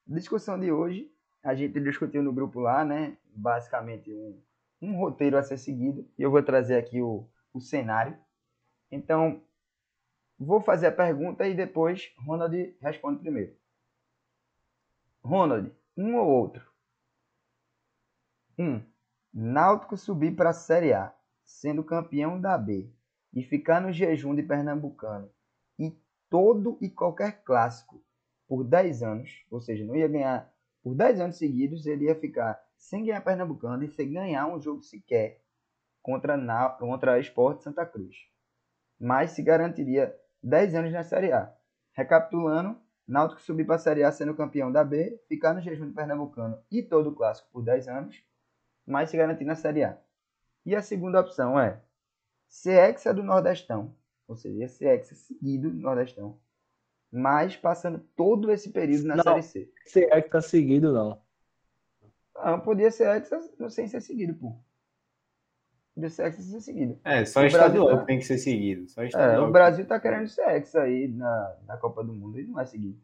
Discussão de hoje, a gente discutiu no grupo lá, né? Basicamente um, um roteiro a ser seguido. E eu vou trazer aqui o, o cenário. Então, vou fazer a pergunta e depois Ronald responde primeiro. Ronald, um ou outro? Um. Náutico subir para a Série A, sendo campeão da B, e ficar no jejum de Pernambucano, e todo e qualquer clássico por 10 anos, ou seja, não ia ganhar por 10 anos seguidos, ele ia ficar sem ganhar Pernambucano e sem ganhar um jogo sequer contra, na, contra a Sport Santa Cruz. Mas se garantiria 10 anos na Série A. Recapitulando, Náutico subir para a Série A sendo campeão da B, ficar no jejum de Pernambucano e todo o clássico por 10 anos, mas se garantir na Série A. E a segunda opção é ser hexa do Nordestão, ou seja, ser hexa seguido do Nordestão, mas passando todo esse período na Não. Série C. Se é que tá seguido, não. Não, podia ser hexa sem ser seguido, pô. Podia ser hexa sem ser seguido. É, só O estadual Brasil tá- tem que ser seguido. Só É, estadual. o Brasil tá querendo ser hexa aí na, na Copa do Mundo e não vai seguir.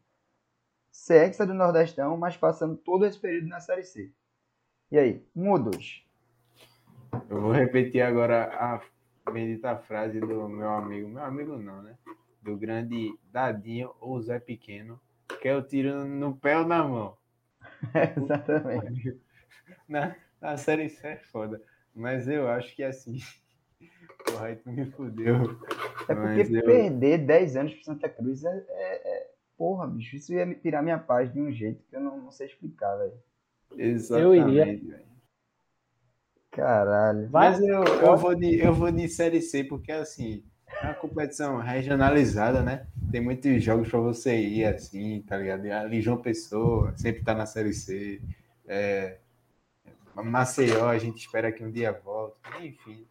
Ser hexa do Nordestão, mas passando todo esse período na Série C. E aí, um ou dois? Eu vou repetir agora a bendita frase do meu amigo. Meu amigo não, né? Do grande Dadinho ou Zé Pequeno. Que eu tiro no pé ou na mão. [laughs] Exatamente. Na, na série C é foda. Mas eu acho que assim. Porra, aí tu me fudeu. É porque eu- perder 10 anos pro Santa Cruz é, é- é- Porra, bicho, isso ia me tirar minha paz de um jeito que eu não, não sei explicar, velho. Exatamente. iria. velho. Caralho. Vai- Mas eu, eu, vou de, eu vou de Série C, porque assim, é uma competição regionalizada, né? Tem muitos jogos pra você ir, assim, tá ligado? Ali João Pessoa sempre tá na Série C. É, Maceió, a gente espera que um dia volte. Enfim.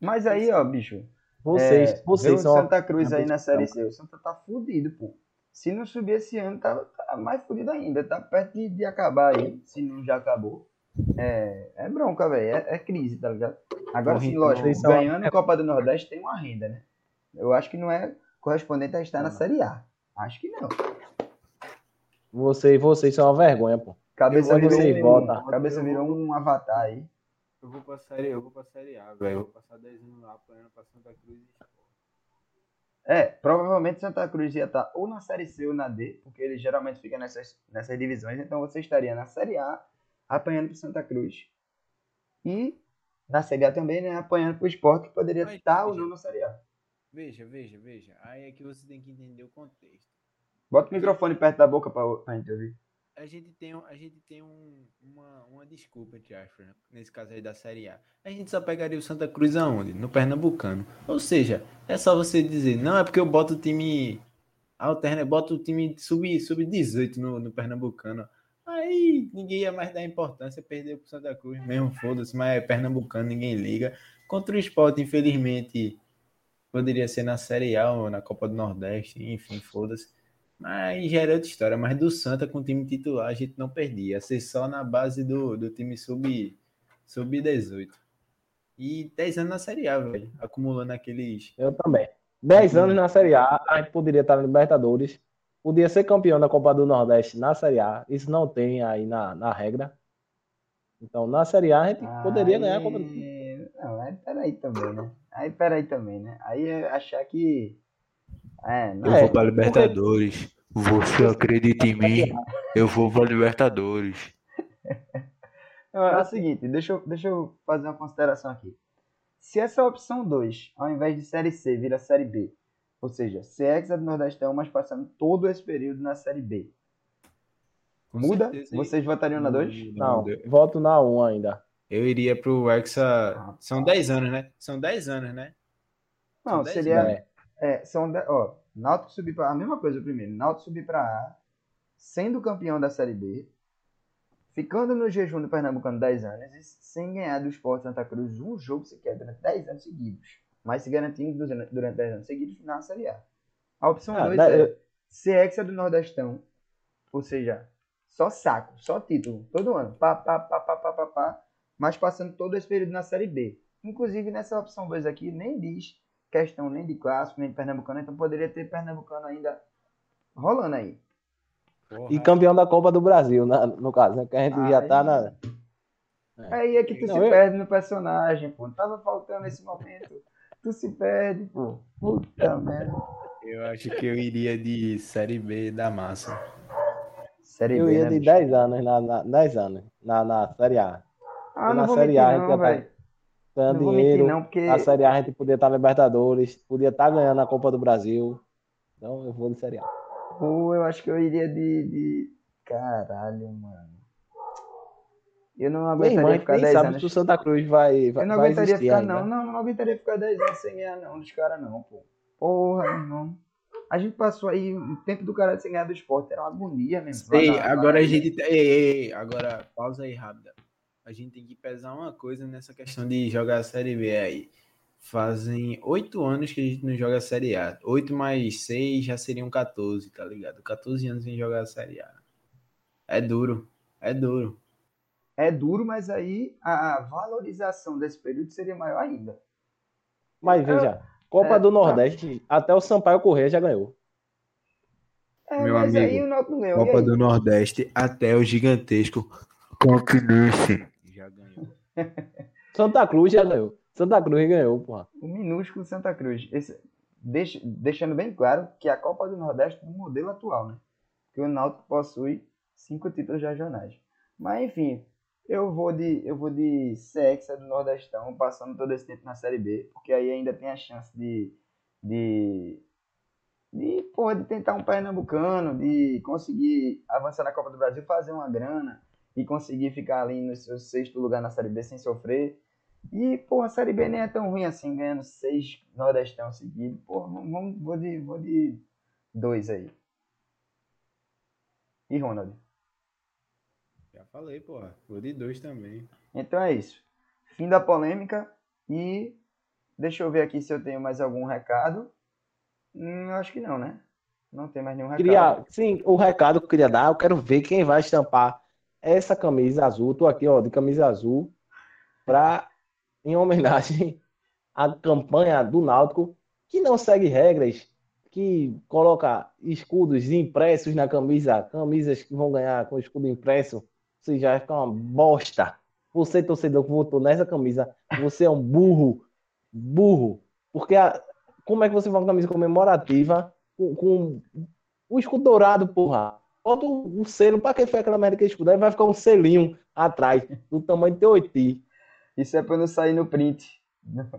Mas aí, ó, bicho. Vocês, é, vocês são. Santa Cruz aí na. Série C. O Santa tá fudido, pô. Se não subir esse ano, tá, tá mais fudido ainda. Tá perto de, de acabar aí, se não já acabou. É, é bronca, velho. É, é crise, tá ligado? Agora sim, então, lógico, são- ganhando a Copa do Nordeste tem uma renda, né? Eu acho que não é correspondente a estar na. Série A. Acho que não. Vocês, vocês são uma vergonha, pô. Cabeça Eu virou, um, votam. cabeça virou um avatar aí. Eu vou pra Série, eu vou pra série A, velho. Eu vou passar 10 anos lá apanhando pra Santa Cruz. É, provavelmente Santa Cruz ia estar ou na Série C ou na D, porque ele geralmente fica nessas, nessas divisões, então você estaria na Série A, apanhando pro Santa Cruz. E na Série A também, né, apanhando pro Sport, que poderia Mas, estar ou veja. não na Série A. Veja, veja, veja. Aí é que você tem que entender o contexto. Bota o microfone perto da boca pra, pra gente ouvir. a gente tem, a gente tem um- uma, uma desculpa, entre aspas, né? nesse caso aí da Série A. A gente só pegaria o Santa Cruz aonde? No Pernambucano. Ou seja, é só você dizer, não, é porque eu boto o time alterna, boto o time sub- sub-18 no, no Pernambucano. Aí ninguém ia mais dar importância, perdeu pro Santa Cruz mesmo, foda-se, mas é Pernambucano, ninguém liga. Contra o esporte, infelizmente, poderia ser na Série A ou na Copa do Nordeste, enfim, foda-se. Mas já era outra história. Mas do Santa com o time titular a gente não perdia. Ia ser só na base do, do time sub, Sub-18. E 10 anos na Série A, velho. Acumulando aqueles. Eu também. 10 anos na Série A, a gente poderia estar na Libertadores. Podia ser campeão da Copa do Nordeste na Série A. Isso não tem aí na, na regra. Então, na Série A, a gente poderia Aí- ganhar a Copa do Não, aí peraí também, né? Aí peraí também, né? Aí é achar que. É, não. Eu vou pra Libertadores. Você acredita em mim? Eu vou pra Libertadores. Não, É o seguinte, deixa eu, deixa eu fazer uma consideração aqui. Se essa opção 2, ao invés de Série C, vira Série B, ou seja, ser Hexa do Nordestão, mas passando todo esse período na Série B, Com muda? certeza, Vocês votariam na 2? Não, muda. voto na 1 ainda. Eu iria pro Hexa. Ah, São 10 anos, né? São 10 anos, né? Não, São seria. É. É, são. de- Ó, Náutico subir para A mesma coisa primeiro. Náutico subir para A, sendo campeão da Série B, ficando no jejum do Pernambucano 10 anos e sem ganhar do Sport Santa Cruz um jogo sequer durante 10 anos seguidos. Mas se garantindo durante durante 10 anos seguidos na Série A. A opção Ah, 2 dá- é eu- ser hexa do Nordestão, ou seja, só saco, só título, todo ano, pá, pá, pá, pá, pá, pá, pá, mas passando todo esse período na Série B. Inclusive, nessa opção 2 aqui, nem diz questão nem de clássico, nem de Pernambucano, então poderia ter Pernambucano ainda rolando aí. Porra. E campeão da Copa do Brasil, na- no caso, né? Que a gente já tá na. Aí é que tu Não, se eu- perde no personagem, pô. Tava faltando esse momento. Tu se perde, pô. Puta merda. Eu acho que eu iria de Série B da massa. Série Eu B, ia né, de bicho? 10 anos na, na, 10 anos na, na Série A. Ah, na Série mentir A, a gente não, tá-. Ganhando vou mentir dinheiro. não, porque... Na Série A a gente podia estar na Libertadores, podia estar ganhando a Copa do Brasil. Então eu vou de Série A. Pô, eu acho que eu iria de... de... Caralho, mano. Eu não aguentaria gente ficar nem 10 sabe anos. se o Santa Cruz vai, vai, Eu não vai aguentaria ficar, ainda. não. Não, não aguentaria ficar 10 anos sem ganhar, não, dos caras, não, pô. Porra, meu irmão. A gente passou aí um tempo do caralho sem ganhar do esporte. Era uma agonia mesmo. Ei, Lá lá agora na- a gente. Ei, ei, ei, agora pausa aí rápida. A gente tem que pesar uma coisa nessa questão de jogar a Série B aí. Fazem oito anos que a gente não joga a Série A. Oito mais seis já seriam 14, tá ligado? 14 anos sem jogar a Série A. É duro. É duro. É duro, mas aí a valorização desse período seria maior ainda. Mas veja, Copa É, do tá. Nordeste, até o Sampaio Corrêa já ganhou. É, Meu mas amigo, ganhou. Copa do Nordeste até o gigantesco Campinense. já ganhou. [laughs] Santa Cruz já ganhou. Santa Cruz ganhou, porra. O minúsculo Santa Cruz. Esse, deixa- deixando bem claro que a Copa do Nordeste é um modelo atual, né? Que o Náutico possui cinco títulos regionais. Mas enfim, eu vou de eu vou de Sexa do Nordestão, passando todo esse tempo na Série B, porque aí ainda tem a chance de de de, porra, de tentar um pernambucano, de conseguir avançar na Copa do Brasil, fazer uma grana e conseguir ficar ali no seu sexto lugar na Série B sem sofrer. E, pô, a Série B nem é tão ruim assim, ganhando seis Nordestão seguidos. Pô, vamos- vou, de, vou de dois aí. E Ronald? Falei, porra. Vou de dois também. Então é isso. Fim da polêmica e deixa eu ver aqui se eu tenho mais algum recado. Hum, acho que não, né? Não tem mais nenhum recado. Queria, sim, o recado que eu queria dar, eu quero ver quem vai estampar essa camisa azul. Tô aqui, ó, de camisa azul, pra, em homenagem à campanha do Náutico, que não segue regras, que coloca escudos impressos na camisa, camisas que vão ganhar com escudo impresso, você já vai ficar uma bosta. Você, torcedor que votou nessa camisa, você é um burro, burro, porque a- como é que você vai uma camisa comemorativa com, com o escudo dourado, porra. Bota um, selo, pra que foi aquela merda que é escudo? Aí vai ficar um selinho atrás, do tamanho de teu oiti. Isso é pra não sair no print. No-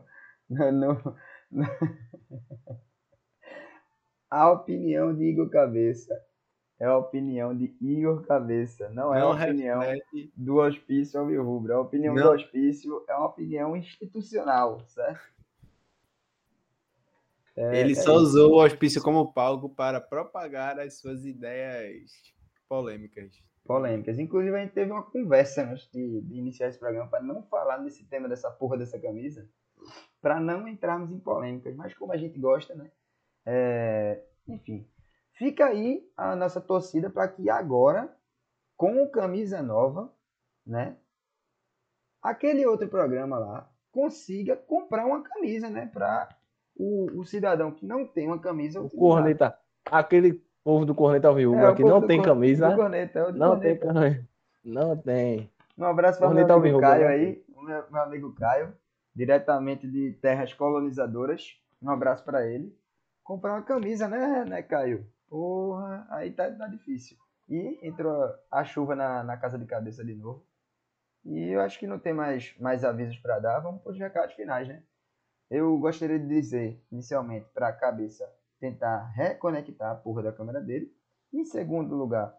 no- no- no- [laughs] A opinião de Igor Cabeça é a opinião de Igor Cabeça, não é a opinião reflete- do hospício Alvirrubro. A opinião do Não. hospício é uma opinião institucional, certo? É, Ele é só isso. usou o hospício como palco para propagar as suas ideias polêmicas. polêmicas. Inclusive, a gente teve uma conversa antes de, de iniciar esse programa para não falar nesse tema dessa porra dessa camisa, para não entrarmos em polêmicas. Mas como a gente gosta, né? É, enfim, fica aí a nossa torcida para que agora, com camisa nova, né? aquele outro programa lá consiga comprar uma camisa, né? Para o, o, cidadão que não tem uma camisa. O corneta, aquele povo do corneta vivo é, que não tem camisa. Corneta, é não corneta. tem camisa. Não tem. Um abraço para o meu amigo Caio aí, o meu, meu amigo Caio, diretamente de terras colonizadoras. Um abraço para ele. Comprar uma camisa, né, né, Caio? Porra, aí tá, tá difícil. E entrou a chuva na, na casa de cabeça de novo. E eu acho que não tem mais, mais avisos para dar. Vamos para os recados finais, né? Eu gostaria de dizer, inicialmente, para a cabeça tentar reconectar a porra da câmera dele. Em segundo lugar,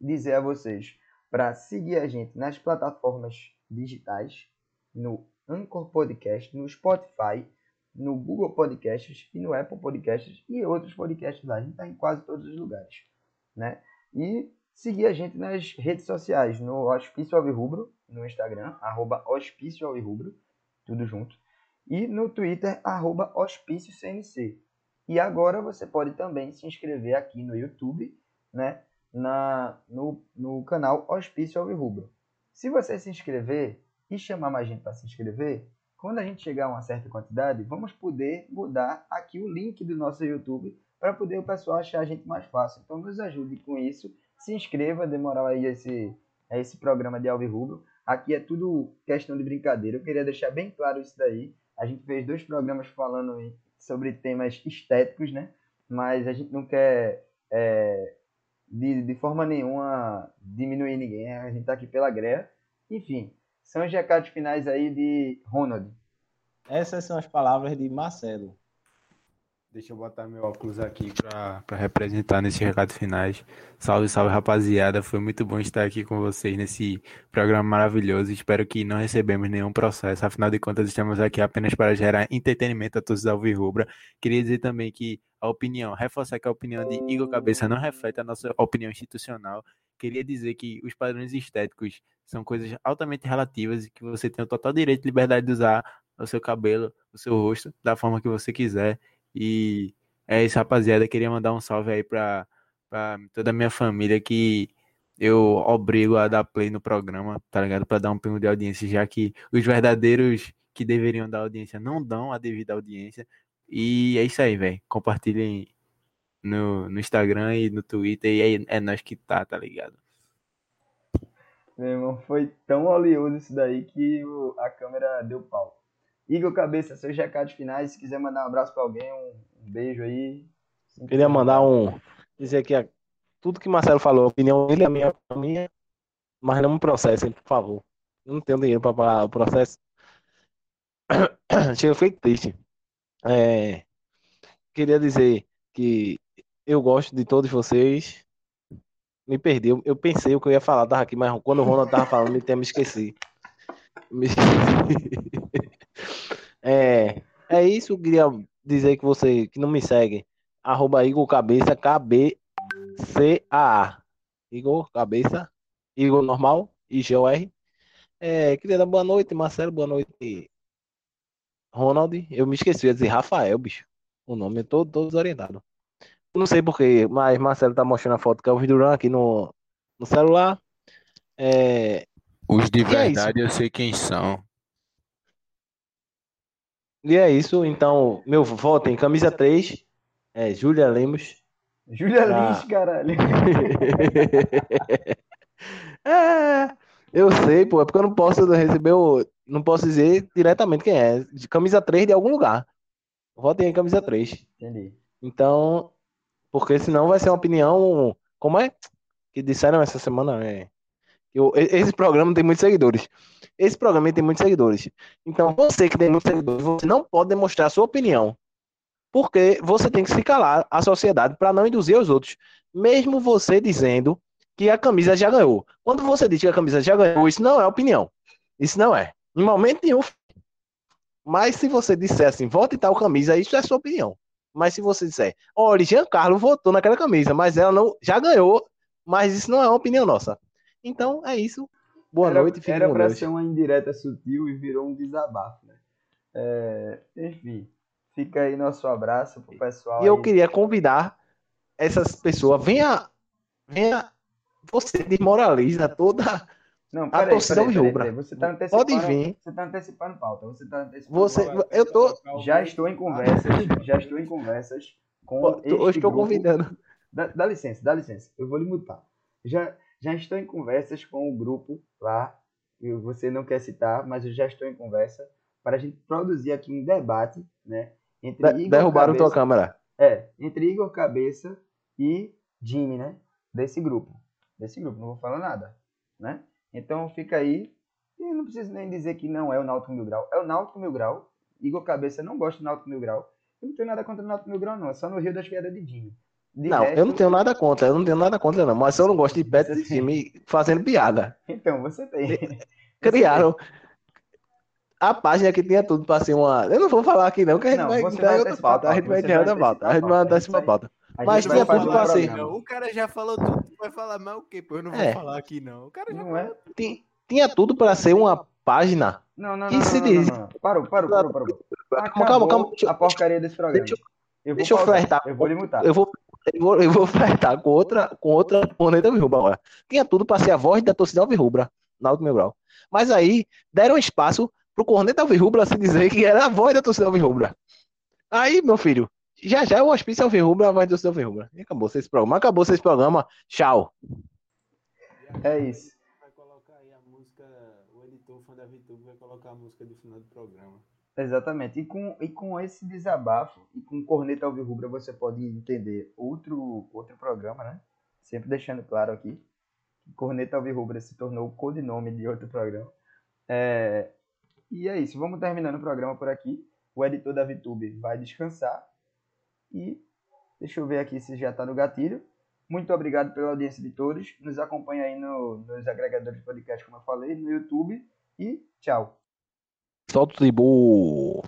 dizer a vocês para seguir a gente nas plataformas digitais, no Anchor Podcast, no Spotify, no Google Podcasts e no Apple Podcasts e outros podcasts lá. A gente está em quase todos os lugares, né? E seguir a gente nas redes sociais, no Hospício Alvirrubro, no Instagram, arroba Hospício Alvirrubro, tudo junto, e no Twitter, arroba Hospício CNC. E agora você pode também se inscrever aqui no YouTube, né, na, no, no canal Hospício Alvirrubro. Se você se inscrever e chamar mais gente para se inscrever, quando a gente chegar a uma certa quantidade, vamos poder mudar aqui o link do nosso YouTube para poder o pessoal achar a gente mais fácil. Então nos ajude com isso se inscreva, demorar aí esse, esse programa de Alvirrubro. Aqui é tudo questão de brincadeira. Eu queria deixar bem claro isso daí. A gente fez dois programas falando sobre temas estéticos, né? Mas a gente não quer, é, de, de forma nenhuma, diminuir ninguém. A gente tá aqui pela greia. Enfim, são os recados finais aí de Ronald. Essas são as palavras de Marcelo. Deixa eu botar meu óculos aqui para representar nesses recados finais. Salve, salve, rapaziada. Foi muito bom estar aqui com vocês nesse programa maravilhoso. Espero que não recebemos nenhum processo. Afinal de contas, estamos aqui apenas para gerar entretenimento a todos da Alvirrubra. Queria dizer também que a opinião, reforçar que a opinião de Igor Cabeça não reflete a nossa opinião institucional. Queria dizer que os padrões estéticos são coisas altamente relativas e que você tem o total direito e liberdade de usar o seu cabelo, o seu rosto, da forma que você quiser. E é isso, rapaziada. Queria mandar um salve aí pra, pra toda a minha família que eu obrigo a dar play no programa, tá ligado? Pra dar um pingo de audiência, já que os verdadeiros que deveriam dar audiência não dão a devida audiência. E é isso aí, velho. Compartilhem no, no Instagram e no Twitter. E é, é nós que tá, tá ligado? Meu irmão, foi tão oleoso isso daí que o, a câmera deu pau. Igor Cabeça, seus recados finais. Se quiser mandar um abraço para alguém, um, um, beijo aí. Queria mandar um. Dizer que tudo que Marcelo falou, a opinião dele é a minha, a minha mas não me processem, por favor. Eu não tenho dinheiro para pagar o processo. [coughs] Chega, fiquei triste. É, queria dizer que eu gosto de todos vocês. Me perdi. Eu, eu pensei o que eu ia falar, tava aqui, mas quando o Ronald tava falando, me, me esqueci. Me esqueci. [laughs] É, é isso, eu queria dizer que você que não me segue, arroba Igor Cabeça, K-B-C-A-A. Igor Cabeça, Igor normal, I-G-O-R. É, queria dar boa noite, Marcelo, boa noite, Ronald. Eu me esqueci de dizer Rafael, bicho. O nome é todo, todo desorientado. Não sei porquê, mas Marcelo tá mostrando a foto que é o Duran aqui no, no celular. É... Os de é verdade é eu sei quem são. E é isso, então, meu voto em camisa 3 é Júlia Lemos. Júlia ah. Lemos, caralho. [laughs] é, eu sei, pô, é porque eu não posso receber o. Não posso dizer diretamente quem é. De camisa 3 de algum lugar. Votem em camisa 3. Entendi. Então, porque senão vai ser uma opinião. Como é? Que disseram essa semana, é. Eu, esse programa tem muitos seguidores. Esse programa tem muitos seguidores. Então, você que tem muitos seguidores, você não pode demonstrar sua opinião. Porque você tem que se calar a sociedade para não induzir os outros. Mesmo você dizendo que a camisa já ganhou. Quando você diz que a camisa já ganhou, isso não é opinião. Isso não é. Em momento nenhum. Mas se você disser assim, vote tal camisa, isso é sua opinião. Mas se você disser, olha, Giancarlo votou naquela camisa, mas ela não já ganhou, mas isso não é uma opinião nossa. Então é isso. Boa era, noite, Era para ser uma indireta sutil e virou um desabafo, né? É, enfim, fica aí nosso abraço pro pessoal. E eu queria convidar essas pessoas, venha, venha, você desmoraliza toda Não, A torcida peraí, peraí, peraí. Você tá antecipando. Pode vir. Você tá antecipando pauta. Você tá antecipando Você, pauta. eu tô, Já estou em conversas. Já estou em conversas com. eu estou grupo. convidando. Dá, dá licença, dá licença. Eu vou lhe mutar. Já, já estou em conversas com o grupo lá. E você não quer citar, mas eu já estou em conversa para a gente produzir aqui um debate, né? Entre De- Igor derrubaram tua Cabeça- câmera. É, entre Igor Cabeça e Jimmy, né? Desse grupo. Desse grupo, não vou falar nada, né? Então fica aí. E não preciso nem dizer que não é o Náutico Mil Grau. É o Náutico Mil Grau. Igor Cabeça não gosta do Náutico Mil Grau. Eu não tenho nada contra o Náutico Mil Grau, não. É só no Rio das Piadas de Jimmy. De Não, eu não resto- tenho nada contra, eu não tenho nada contra, não. Mas eu não gosto de pet de time fazendo piada. Então, você tem. Criaram a página que tinha tudo pra ser uma. Eu não vou falar aqui, não, que a gente Não, vai vai outra pauta. A gente vai vai outra pauta. A gente vai antecipar a antecipar a pauta. A Mas tinha tudo um ser. O cara já falou tudo. Tu vai falar mais o quê? Pô, eu não vou É. falar aqui, não. O cara já Não é? Tinha, tinha tudo pra ser uma página. Não, não, não, se não, diz- não, não. Parou, parou, parou, parou. Calma, Acabou calma, calma. Deixa a porcaria desse programa. deixa eu vou deixa eu flertar. Eu vou lhe mutar. Eu vou, eu vou, eu vou flertar com outra, com outra corneta alvirrubra agora. Tinha tudo pra ser a voz da torcida alvirrubra na Alto Meu Grau. Mas aí deram espaço pro corneta alvirrubra se dizer que era a voz da torcida alvirrubra. Aí, meu filho, já já o hospício alvirrubra, a voz da torcida alvirrubra. E acabou esse programa. Acabou esse programa. Tchau. É isso. Vai colocar aí a música, o editor fã da VTube vai colocar a música do final do programa. Exatamente. E com, e com esse desabafo, e com Corneta Alvirrubra, você pode entender outro, outro programa, né? Sempre deixando claro aqui. que Corneta Alvirrubra se tornou o codinome de outro programa. É, e é isso. Vamos terminando o programa por aqui. O editor da VTube vai descansar. E deixa eu ver aqui se já está no gatilho. Muito obrigado pela audiência de todos. Nos acompanha aí no- nos agregadores de podcast, como eu falei, no YouTube. E tchau. Solta o.